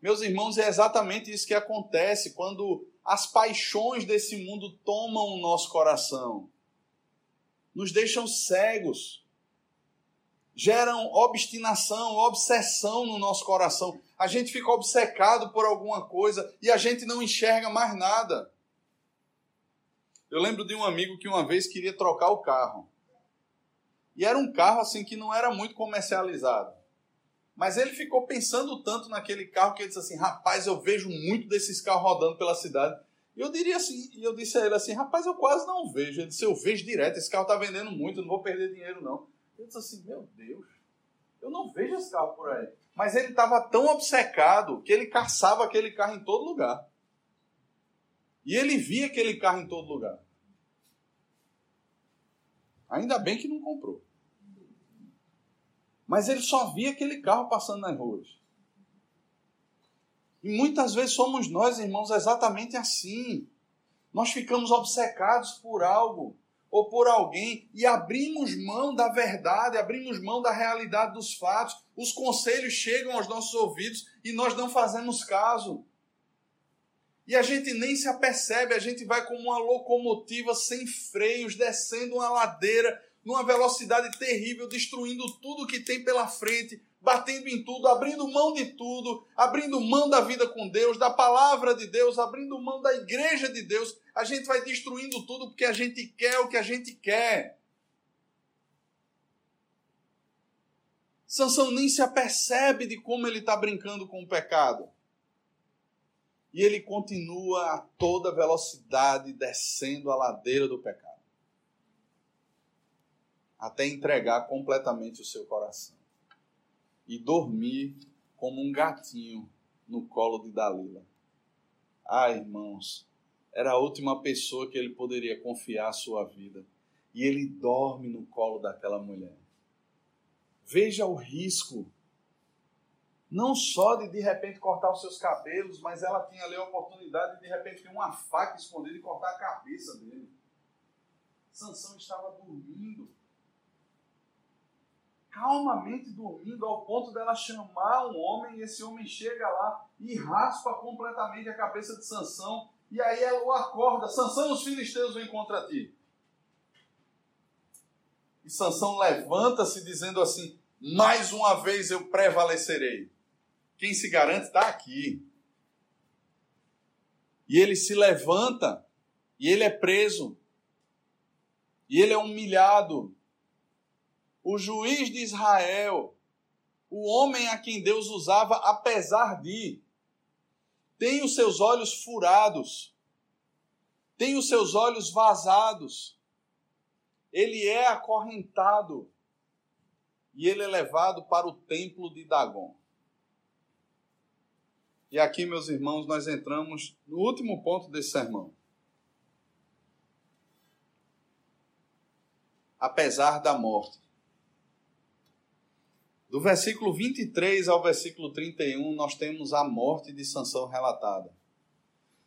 Meus irmãos, é exatamente isso que acontece quando as paixões desse mundo tomam o nosso coração, nos deixam cegos geram obstinação, obsessão no nosso coração. A gente fica obcecado por alguma coisa e a gente não enxerga mais nada. Eu lembro de um amigo que uma vez queria trocar o carro. E era um carro assim que não era muito comercializado. Mas ele ficou pensando tanto naquele carro que ele disse assim: "Rapaz, eu vejo muito desses carros rodando pela cidade". E eu diria assim, e eu disse a ele assim: "Rapaz, eu quase não vejo". Ele disse: "Eu vejo direto, esse carro está vendendo muito, não vou perder dinheiro não". Eu disse assim, meu Deus, eu não vejo esse carro por aí. Mas ele estava tão obcecado que ele caçava aquele carro em todo lugar. E ele via aquele carro em todo lugar. Ainda bem que não comprou. Mas ele só via aquele carro passando nas ruas. E muitas vezes somos nós, irmãos, exatamente assim. Nós ficamos obcecados por algo ou por alguém e abrimos mão da verdade, abrimos mão da realidade dos fatos. Os conselhos chegam aos nossos ouvidos e nós não fazemos caso. E a gente nem se apercebe, a gente vai como uma locomotiva sem freios, descendo uma ladeira numa velocidade terrível, destruindo tudo que tem pela frente, batendo em tudo, abrindo mão de tudo, abrindo mão da vida com Deus, da palavra de Deus, abrindo mão da igreja de Deus. A gente vai destruindo tudo porque a gente quer o que a gente quer. Sansão nem se apercebe de como ele está brincando com o pecado. E ele continua a toda velocidade descendo a ladeira do pecado. Até entregar completamente o seu coração. E dormir como um gatinho no colo de Dalila. Ah, irmãos, era a última pessoa que ele poderia confiar a sua vida. E ele dorme no colo daquela mulher. Veja o risco não só de de repente cortar os seus cabelos, mas ela tinha ali a oportunidade de de repente ter uma faca escondida e cortar a cabeça dele. Sansão estava dormindo. Calmamente dormindo, ao ponto dela chamar um homem, e esse homem chega lá e raspa completamente a cabeça de Sansão, e aí ela o acorda, Sansão, os filisteus vêm contra ti. E Sansão levanta-se dizendo assim: mais uma vez eu prevalecerei. Quem se garante está aqui. E ele se levanta e ele é preso. E ele é humilhado. O juiz de Israel, o homem a quem Deus usava apesar de, tem os seus olhos furados, tem os seus olhos vazados, ele é acorrentado e ele é levado para o templo de Dagon. E aqui, meus irmãos, nós entramos no último ponto desse sermão. Apesar da morte. Do versículo 23 ao versículo 31, nós temos a morte de Sansão relatada.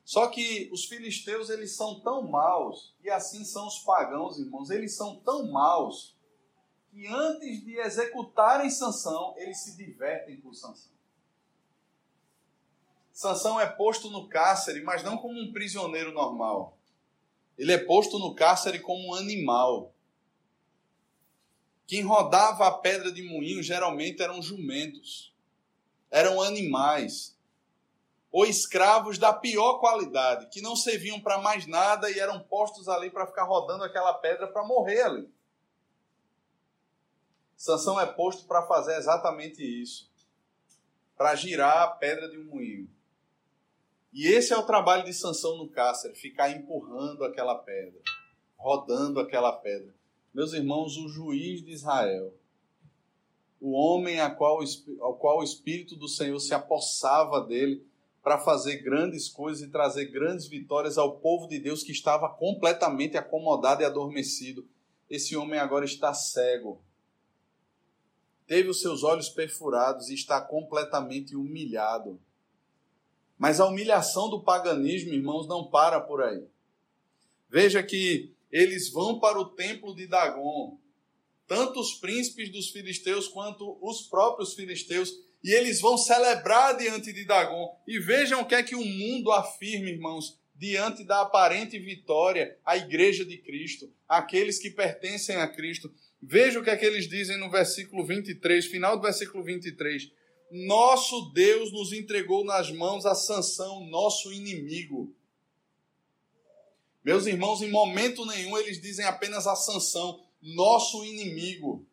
Só que os filisteus, eles são tão maus, e assim são os pagãos, irmãos, eles são tão maus, que antes de executarem Sansão, eles se divertem por Sansão. Sansão é posto no cárcere, mas não como um prisioneiro normal. Ele é posto no cárcere como um animal. Quem rodava a pedra de moinho geralmente eram jumentos, eram animais, ou escravos da pior qualidade, que não serviam para mais nada e eram postos ali para ficar rodando aquela pedra para morrer ali. Sansão é posto para fazer exatamente isso, para girar a pedra de um moinho. E esse é o trabalho de Sansão no cárcere, ficar empurrando aquela pedra, rodando aquela pedra. Meus irmãos, o juiz de Israel, o homem a qual, ao qual o Espírito do Senhor se apossava dele para fazer grandes coisas e trazer grandes vitórias ao povo de Deus que estava completamente acomodado e adormecido. Esse homem agora está cego. Teve os seus olhos perfurados e está completamente humilhado. Mas a humilhação do paganismo, irmãos, não para por aí. Veja que eles vão para o templo de Dagon, tanto os príncipes dos filisteus quanto os próprios filisteus, e eles vão celebrar diante de Dagon. E vejam o que é que o mundo afirma, irmãos, diante da aparente vitória, a igreja de Cristo, aqueles que pertencem a Cristo. Veja o que é que eles dizem no versículo 23, final do versículo 23 nosso Deus nos entregou nas mãos a Sansão, nosso inimigo. Meus irmãos, em momento nenhum eles dizem apenas a Sansão, nosso inimigo.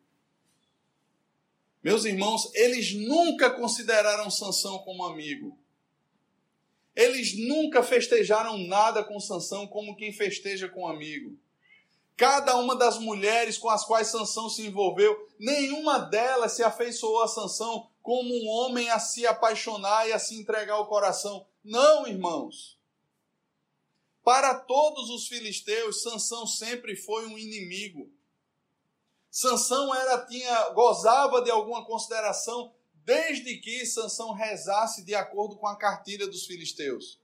Meus irmãos, eles nunca consideraram Sansão como amigo. Eles nunca festejaram nada com Sansão como quem festeja com um amigo. Cada uma das mulheres com as quais Sansão se envolveu, nenhuma delas se afeiçoou a Sansão como um homem a se apaixonar e a se entregar o coração. Não, irmãos. Para todos os filisteus, Sansão sempre foi um inimigo. Sansão era tinha gozava de alguma consideração desde que Sansão rezasse de acordo com a cartilha dos filisteus.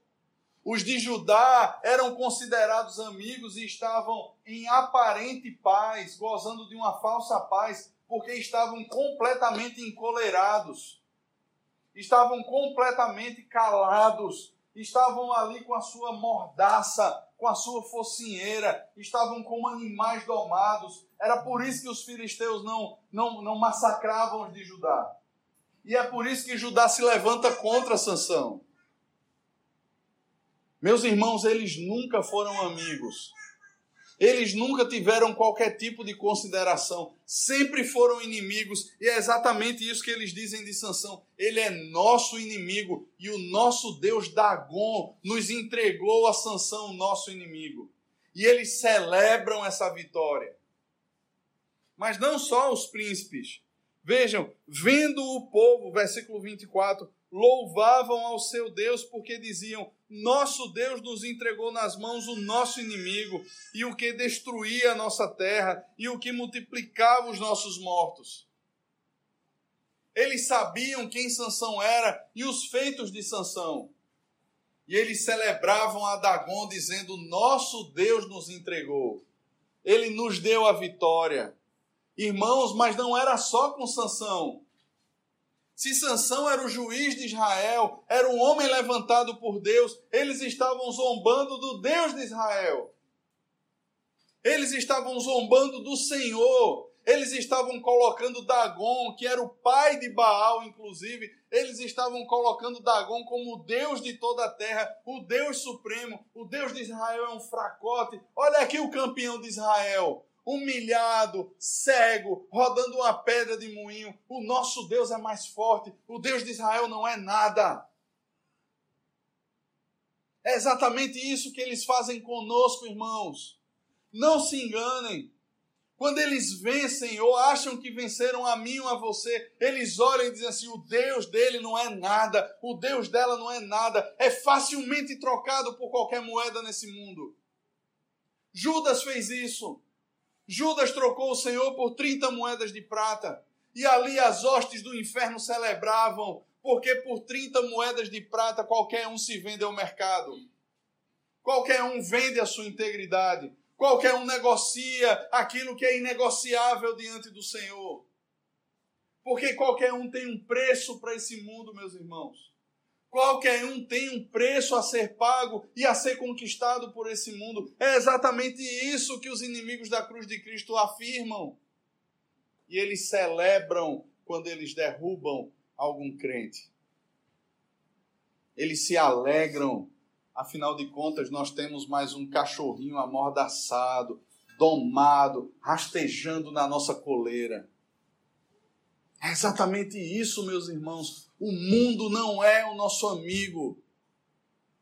Os de Judá eram considerados amigos e estavam em aparente paz, gozando de uma falsa paz, porque estavam completamente encolerados, estavam completamente calados, estavam ali com a sua mordaça, com a sua focinheira, estavam como animais domados. Era por isso que os filisteus não, não, não massacravam os de Judá. E é por isso que Judá se levanta contra Sansão. Meus irmãos, eles nunca foram amigos. Eles nunca tiveram qualquer tipo de consideração, sempre foram inimigos, e é exatamente isso que eles dizem de Sansão. Ele é nosso inimigo e o nosso Deus Dagon nos entregou a Sansão, nosso inimigo. E eles celebram essa vitória. Mas não só os príncipes. Vejam, vendo o povo, versículo 24, louvavam ao seu Deus porque diziam: Nosso Deus nos entregou nas mãos o nosso inimigo e o que destruía a nossa terra e o que multiplicava os nossos mortos. Eles sabiam quem Sansão era e os feitos de Sansão. E eles celebravam a Dagon dizendo: Nosso Deus nos entregou. Ele nos deu a vitória. Irmãos, mas não era só com Sansão. Se Sansão era o juiz de Israel, era um homem levantado por Deus, eles estavam zombando do Deus de Israel. Eles estavam zombando do Senhor. Eles estavam colocando Dagon, que era o pai de Baal, inclusive, eles estavam colocando Dagon como o Deus de toda a terra, o Deus supremo, o Deus de Israel é um fracote. Olha aqui o campeão de Israel humilhado, cego, rodando uma pedra de moinho. O nosso Deus é mais forte. O Deus de Israel não é nada. É exatamente isso que eles fazem conosco, irmãos. Não se enganem. Quando eles vencem ou acham que venceram a mim ou a você, eles olham e dizem assim: o Deus dele não é nada, o Deus dela não é nada, é facilmente trocado por qualquer moeda nesse mundo. Judas fez isso. Judas trocou o Senhor por 30 moedas de prata. E ali as hostes do inferno celebravam, porque por 30 moedas de prata qualquer um se vende ao mercado. Qualquer um vende a sua integridade. Qualquer um negocia aquilo que é inegociável diante do Senhor. Porque qualquer um tem um preço para esse mundo, meus irmãos. Qualquer um tem um preço a ser pago e a ser conquistado por esse mundo. É exatamente isso que os inimigos da cruz de Cristo afirmam. E eles celebram quando eles derrubam algum crente. Eles se alegram. Afinal de contas, nós temos mais um cachorrinho amordaçado, domado, rastejando na nossa coleira. É exatamente isso, meus irmãos. O mundo não é o nosso amigo.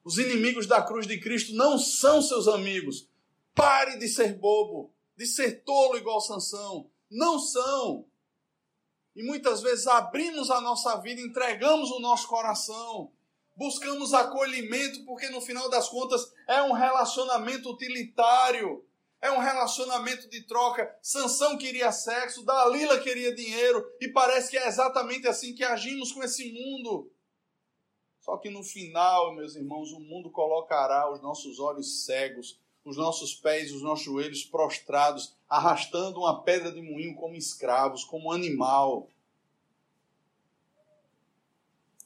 Os inimigos da cruz de Cristo não são seus amigos. Pare de ser bobo, de ser tolo igual Sansão. Não são. E muitas vezes abrimos a nossa vida, entregamos o nosso coração, buscamos acolhimento, porque no final das contas é um relacionamento utilitário. É um relacionamento de troca. Sansão queria sexo, Dalila queria dinheiro, e parece que é exatamente assim que agimos com esse mundo. Só que no final, meus irmãos, o mundo colocará os nossos olhos cegos, os nossos pés, os nossos joelhos prostrados, arrastando uma pedra de moinho como escravos, como animal.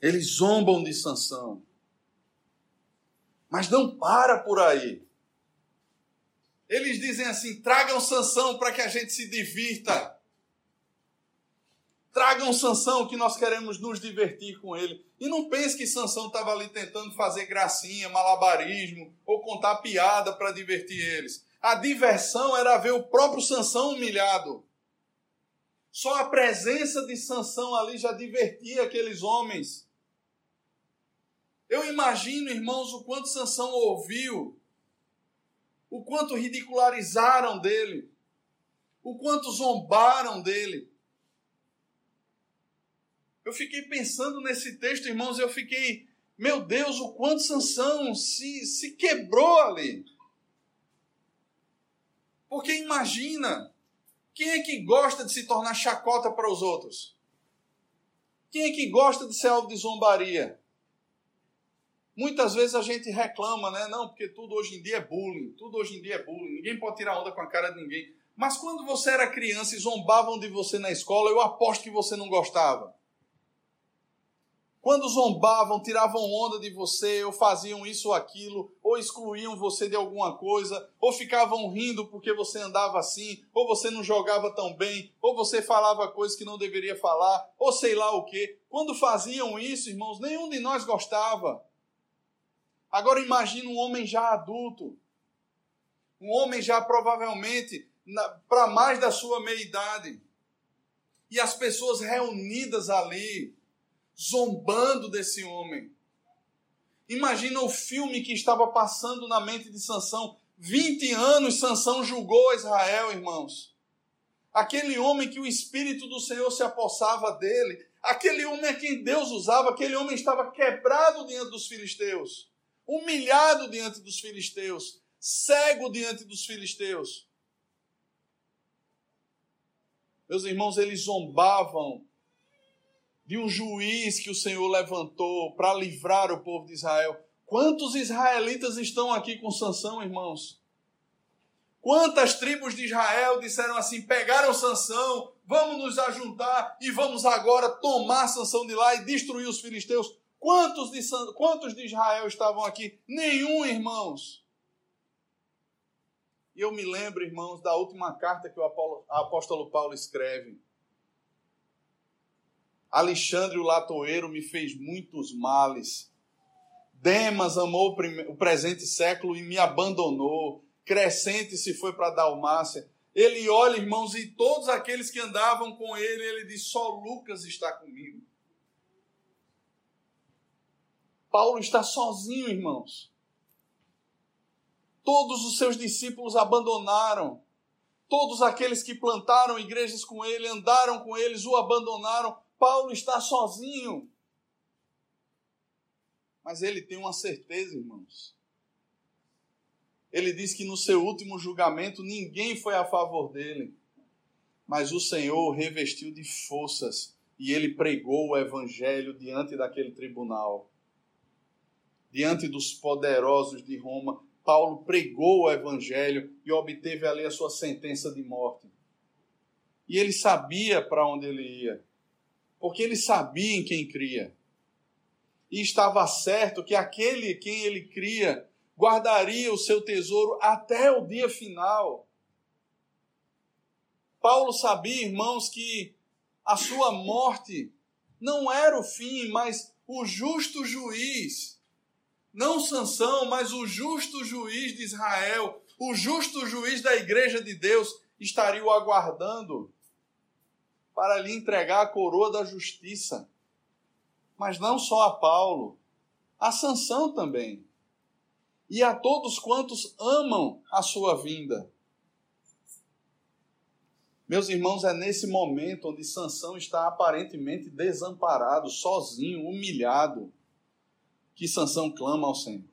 Eles zombam de Sansão. Mas não para por aí. Eles dizem assim: tragam Sansão para que a gente se divirta. Tragam Sansão que nós queremos nos divertir com ele. E não pense que Sansão estava ali tentando fazer gracinha, malabarismo ou contar piada para divertir eles. A diversão era ver o próprio Sansão humilhado. Só a presença de Sansão ali já divertia aqueles homens. Eu imagino, irmãos, o quanto Sansão ouviu o quanto ridicularizaram dele, o quanto zombaram dele. Eu fiquei pensando nesse texto, irmãos, eu fiquei, meu Deus, o quanto Sansão se, se quebrou ali. Porque imagina, Quem é que gosta de se tornar chacota para os outros? Quem é que gosta de ser alvo de zombaria? Muitas vezes a gente reclama, né? Não, porque tudo hoje em dia é bullying, tudo hoje em dia é bullying, ninguém pode tirar onda com a cara de ninguém. Mas quando você era criança e zombavam de você na escola, eu aposto que você não gostava. Quando zombavam, tiravam onda de você, ou faziam isso ou aquilo, ou excluíam você de alguma coisa, ou ficavam rindo porque você andava assim, ou você não jogava tão bem, ou você falava coisas que não deveria falar, ou sei lá o que. Quando faziam isso, irmãos, nenhum de nós gostava. Agora imagine um homem já adulto, um homem já provavelmente para mais da sua meia idade, e as pessoas reunidas ali, zombando desse homem. Imagina o filme que estava passando na mente de Sansão. 20 anos Sansão julgou Israel, irmãos. Aquele homem que o espírito do Senhor se apossava dele, aquele homem a quem Deus usava, aquele homem estava quebrado diante dos filisteus, humilhado diante dos filisteus, cego diante dos filisteus. Meus irmãos, eles zombavam de um juiz que o Senhor levantou para livrar o povo de Israel. Quantos israelitas estão aqui com Sansão, irmãos? Quantas tribos de Israel disseram assim: pegaram Sansão, vamos nos ajuntar e vamos agora tomar Sansão de lá e destruir os filisteus? Quantos de, quantos de Israel estavam aqui? Nenhum, irmãos. E eu me lembro, irmãos, da última carta que o apóstolo Paulo escreve. Alexandre o latoeiro me fez muitos males. Demas amou o presente século e me abandonou. Crescente se foi para Dalmácia. Ele olha, irmãos, e todos aqueles que andavam com ele, ele diz: só Lucas está comigo. Paulo está sozinho, irmãos. Todos os seus discípulos abandonaram. Todos aqueles que plantaram igrejas com ele, andaram com eles, o abandonaram. Paulo está sozinho. Mas ele tem uma certeza, irmãos. Ele diz que no seu último julgamento ninguém foi a favor dele. Mas o Senhor revestiu de forças e ele pregou o evangelho diante daquele tribunal. Diante dos poderosos de Roma, Paulo pregou o evangelho e obteve ali a sua sentença de morte. E ele sabia para onde ele ia porque ele sabia em quem cria. E estava certo que aquele quem ele cria guardaria o seu tesouro até o dia final. Paulo sabia, irmãos, que a sua morte não era o fim, mas o justo juiz, não Sansão, mas o justo juiz de Israel, o justo juiz da igreja de Deus, estaria o aguardando para lhe entregar a coroa da justiça. Mas não só a Paulo, a Sansão também. E a todos quantos amam a sua vinda. Meus irmãos, é nesse momento onde Sansão está aparentemente desamparado, sozinho, humilhado, que Sansão clama ao Senhor.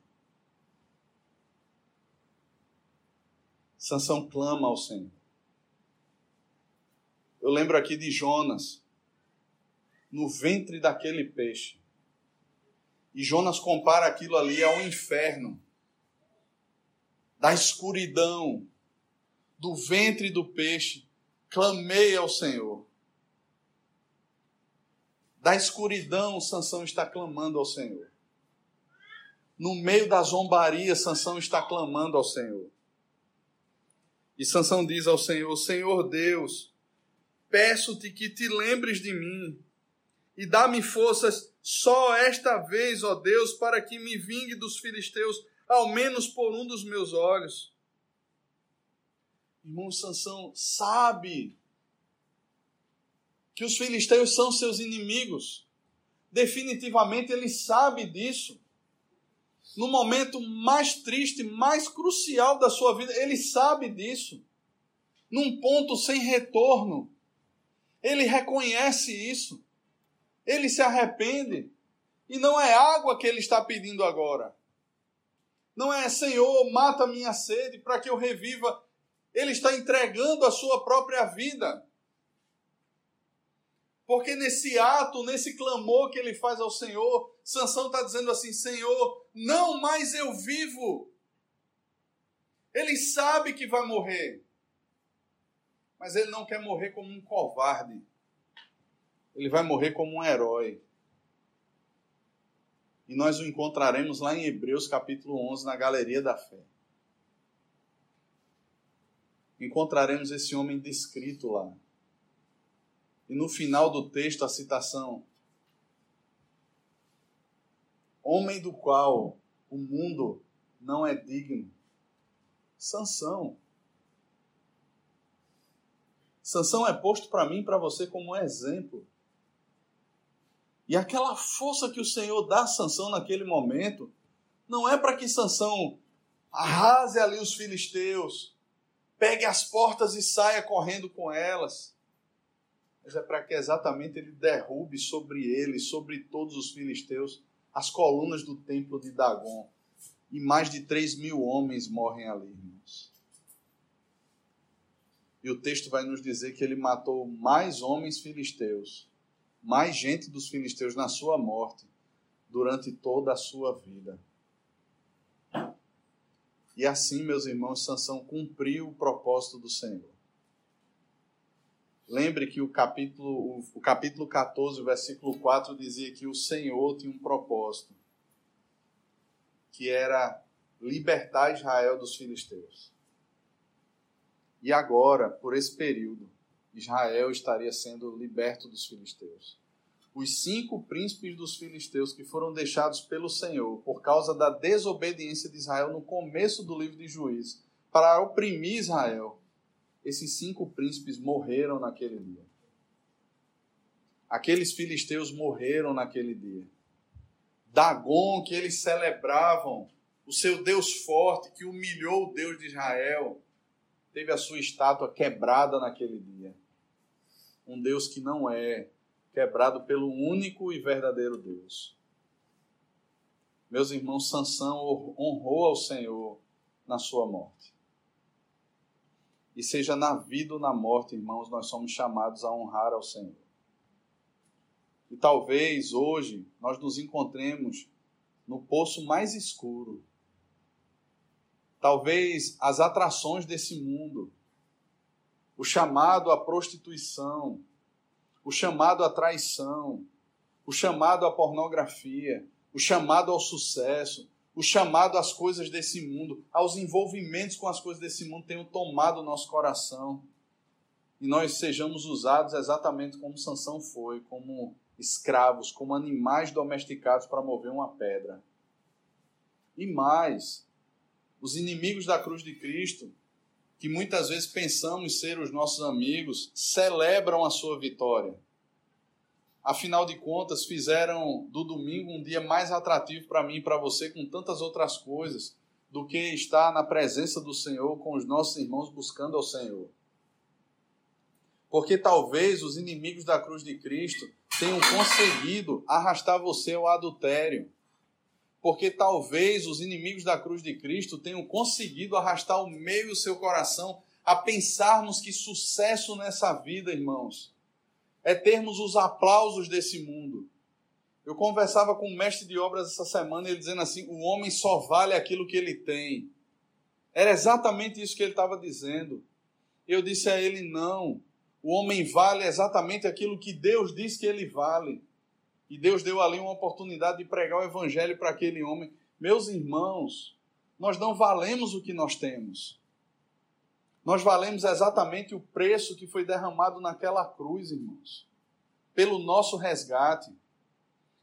Sansão clama ao Senhor. Eu lembro aqui de Jonas, no ventre daquele peixe. E Jonas compara aquilo ali ao inferno, da escuridão, do ventre do peixe. Clamei ao Senhor. Da escuridão, Sansão está clamando ao Senhor. No meio da zombaria, Sansão está clamando ao Senhor. E Sansão diz ao Senhor: Senhor Deus, peço-te que te lembres de mim e dá-me forças só esta vez, ó Deus, para que me vingue dos filisteus, ao menos por um dos meus olhos. Irmão Sansão sabe que os filisteus são seus inimigos. Definitivamente ele sabe disso. No momento mais triste, mais crucial da sua vida, ele sabe disso. Num ponto sem retorno. Ele reconhece isso. Ele se arrepende. E não é água que ele está pedindo agora. Não é, Senhor, mata minha sede para que eu reviva. Ele está entregando a sua própria vida. Porque nesse ato, nesse clamor que ele faz ao Senhor, Sansão está dizendo assim: Senhor, não mais eu vivo. Ele sabe que vai morrer. Mas ele não quer morrer como um covarde. Ele vai morrer como um herói. E nós o encontraremos lá em Hebreus capítulo 11, na galeria da fé. Encontraremos esse homem descrito lá. E no final do texto, a citação: Homem do qual o mundo não é digno. Sansão. Sansão é posto para mim para você como um exemplo. E aquela força que o Senhor dá a Sansão naquele momento, não é para que Sansão arrase ali os filisteus, pegue as portas e saia correndo com elas mas é para que exatamente ele derrube sobre ele, sobre todos os filisteus, as colunas do templo de Dagon. E mais de 3 mil homens morrem ali, irmãos. E o texto vai nos dizer que ele matou mais homens filisteus, mais gente dos filisteus na sua morte, durante toda a sua vida. E assim, meus irmãos, Sansão cumpriu o propósito do Senhor. Lembre que o capítulo, o capítulo 14, o versículo 4 dizia que o Senhor tinha um propósito, que era libertar Israel dos filisteus. E agora, por esse período, Israel estaria sendo liberto dos filisteus. Os cinco príncipes dos filisteus que foram deixados pelo Senhor por causa da desobediência de Israel no começo do livro de Juízes, para oprimir Israel, esses cinco príncipes morreram naquele dia. Aqueles filisteus morreram naquele dia. Dagon, que eles celebravam, o seu Deus forte, que humilhou o Deus de Israel, teve a sua estátua quebrada naquele dia. Um Deus que não é quebrado pelo único e verdadeiro Deus. Meus irmãos, Sansão honrou ao Senhor na sua morte. E seja na vida ou na morte, irmãos, nós somos chamados a honrar ao Senhor. E talvez hoje nós nos encontremos no poço mais escuro. Talvez as atrações desse mundo, o chamado à prostituição, o chamado à traição, o chamado à pornografia, o chamado ao sucesso, o chamado às coisas desse mundo, aos envolvimentos com as coisas desse mundo tenham tomado o nosso coração. E nós sejamos usados exatamente como Sansão foi, como escravos, como animais domesticados para mover uma pedra. E mais, os inimigos da cruz de Cristo, que muitas vezes pensamos ser os nossos amigos, celebram a sua vitória afinal de contas, fizeram do domingo um dia mais atrativo para mim e para você, com tantas outras coisas, do que estar na presença do Senhor com os nossos irmãos buscando ao Senhor. Porque talvez os inimigos da cruz de Cristo tenham conseguido arrastar você ao adultério. Porque talvez os inimigos da cruz de Cristo tenham conseguido arrastar o meio do seu coração a pensarmos que sucesso nessa vida, irmãos, é termos os aplausos desse mundo. Eu conversava com um mestre de obras essa semana, ele dizendo assim: o homem só vale aquilo que ele tem. Era exatamente isso que ele estava dizendo. Eu disse a ele: não. O homem vale exatamente aquilo que Deus diz que ele vale. E Deus deu ali uma oportunidade de pregar o evangelho para aquele homem. Meus irmãos, nós não valemos o que nós temos. Nós valemos exatamente o preço que foi derramado naquela cruz, irmãos, pelo nosso resgate.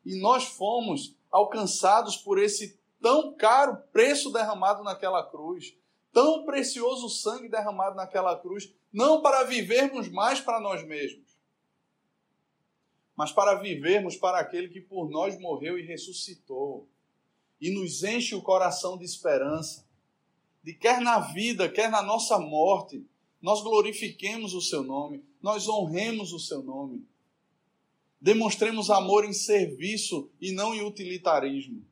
E nós fomos alcançados por esse tão caro preço derramado naquela cruz, tão precioso sangue derramado naquela cruz, não para vivermos mais para nós mesmos, mas para vivermos para aquele que por nós morreu e ressuscitou, e nos enche o coração de esperança de quer na vida, quer na nossa morte, nós glorifiquemos o seu nome, nós honremos o seu nome. Demonstremos amor em serviço e não em utilitarismo.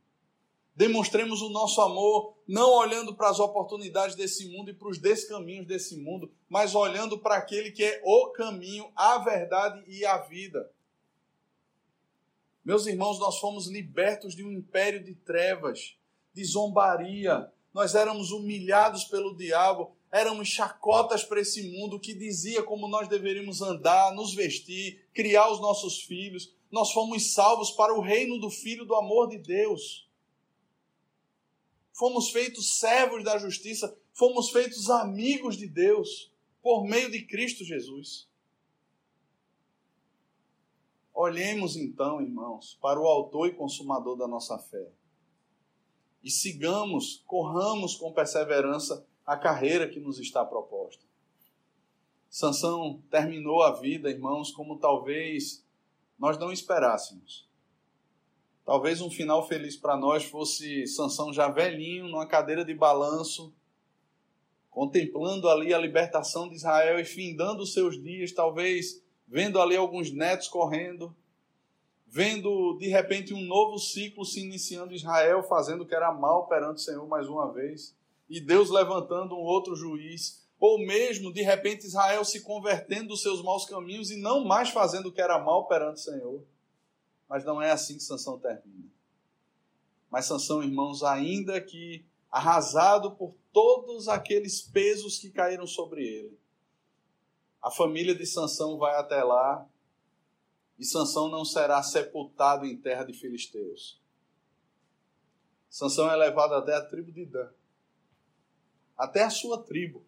Demonstremos o nosso amor não olhando para as oportunidades desse mundo e para os descaminhos desse mundo, mas olhando para aquele que é o caminho, a verdade e a vida. Meus irmãos, nós fomos libertos de um império de trevas, de zombaria. Nós éramos humilhados pelo diabo, éramos chacotas para esse mundo que dizia como nós deveríamos andar, nos vestir, criar os nossos filhos. Nós fomos salvos para o reino do Filho do amor de Deus fomos feitos servos da justiça, fomos feitos amigos de Deus por meio de Cristo Jesus. Olhemos então, irmãos, para o Autor e Consumador da nossa fé e sigamos, corramos com perseverança a carreira que nos está proposta. Sansão terminou a vida, irmãos, como talvez nós não esperássemos. Talvez um final feliz para nós fosse Sansão já velhinho, numa cadeira de balanço, contemplando ali a libertação de Israel e findando os seus dias, talvez vendo ali alguns netos correndo, vendo de repente um novo ciclo se iniciando Israel, fazendo o que era mal perante o Senhor mais uma vez, e Deus levantando um outro juiz, ou mesmo de repente Israel se convertendo dos seus maus caminhos e não mais fazendo o que era mal perante o Senhor. Mas não é assim que Sansão termina. Mas Sansão, irmãos, ainda que arrasado por todos aqueles pesos que caíram sobre ele, a família de Sansão vai até lá e Sansão não será sepultado em terra de filisteus. Sansão é levado até a tribo de Dan, até a sua tribo,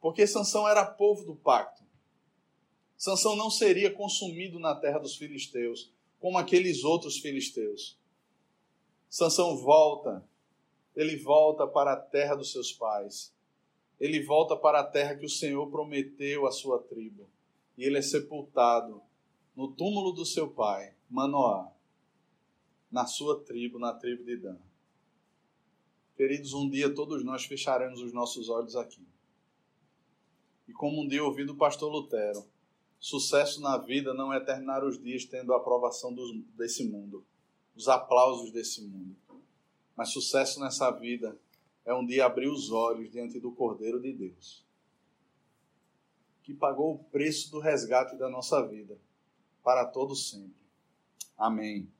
porque Sansão era povo do pacto. Sansão não seria consumido na terra dos filisteus, como aqueles outros filisteus. Sansão volta, ele volta para a terra dos seus pais. Ele volta para a terra que o Senhor prometeu à sua tribo. E ele é sepultado no túmulo do seu pai, Manoá, na sua tribo, na tribo de Dan. Queridos, um dia todos nós fecharemos os nossos olhos aqui. E como um dia ouvi do pastor Lutero, Sucesso na vida não é terminar os dias tendo a aprovação desse mundo, os aplausos desse mundo. Mas sucesso nessa vida é um dia abrir os olhos diante do Cordeiro de Deus, que pagou o preço do resgate da nossa vida para todo sempre. Amém.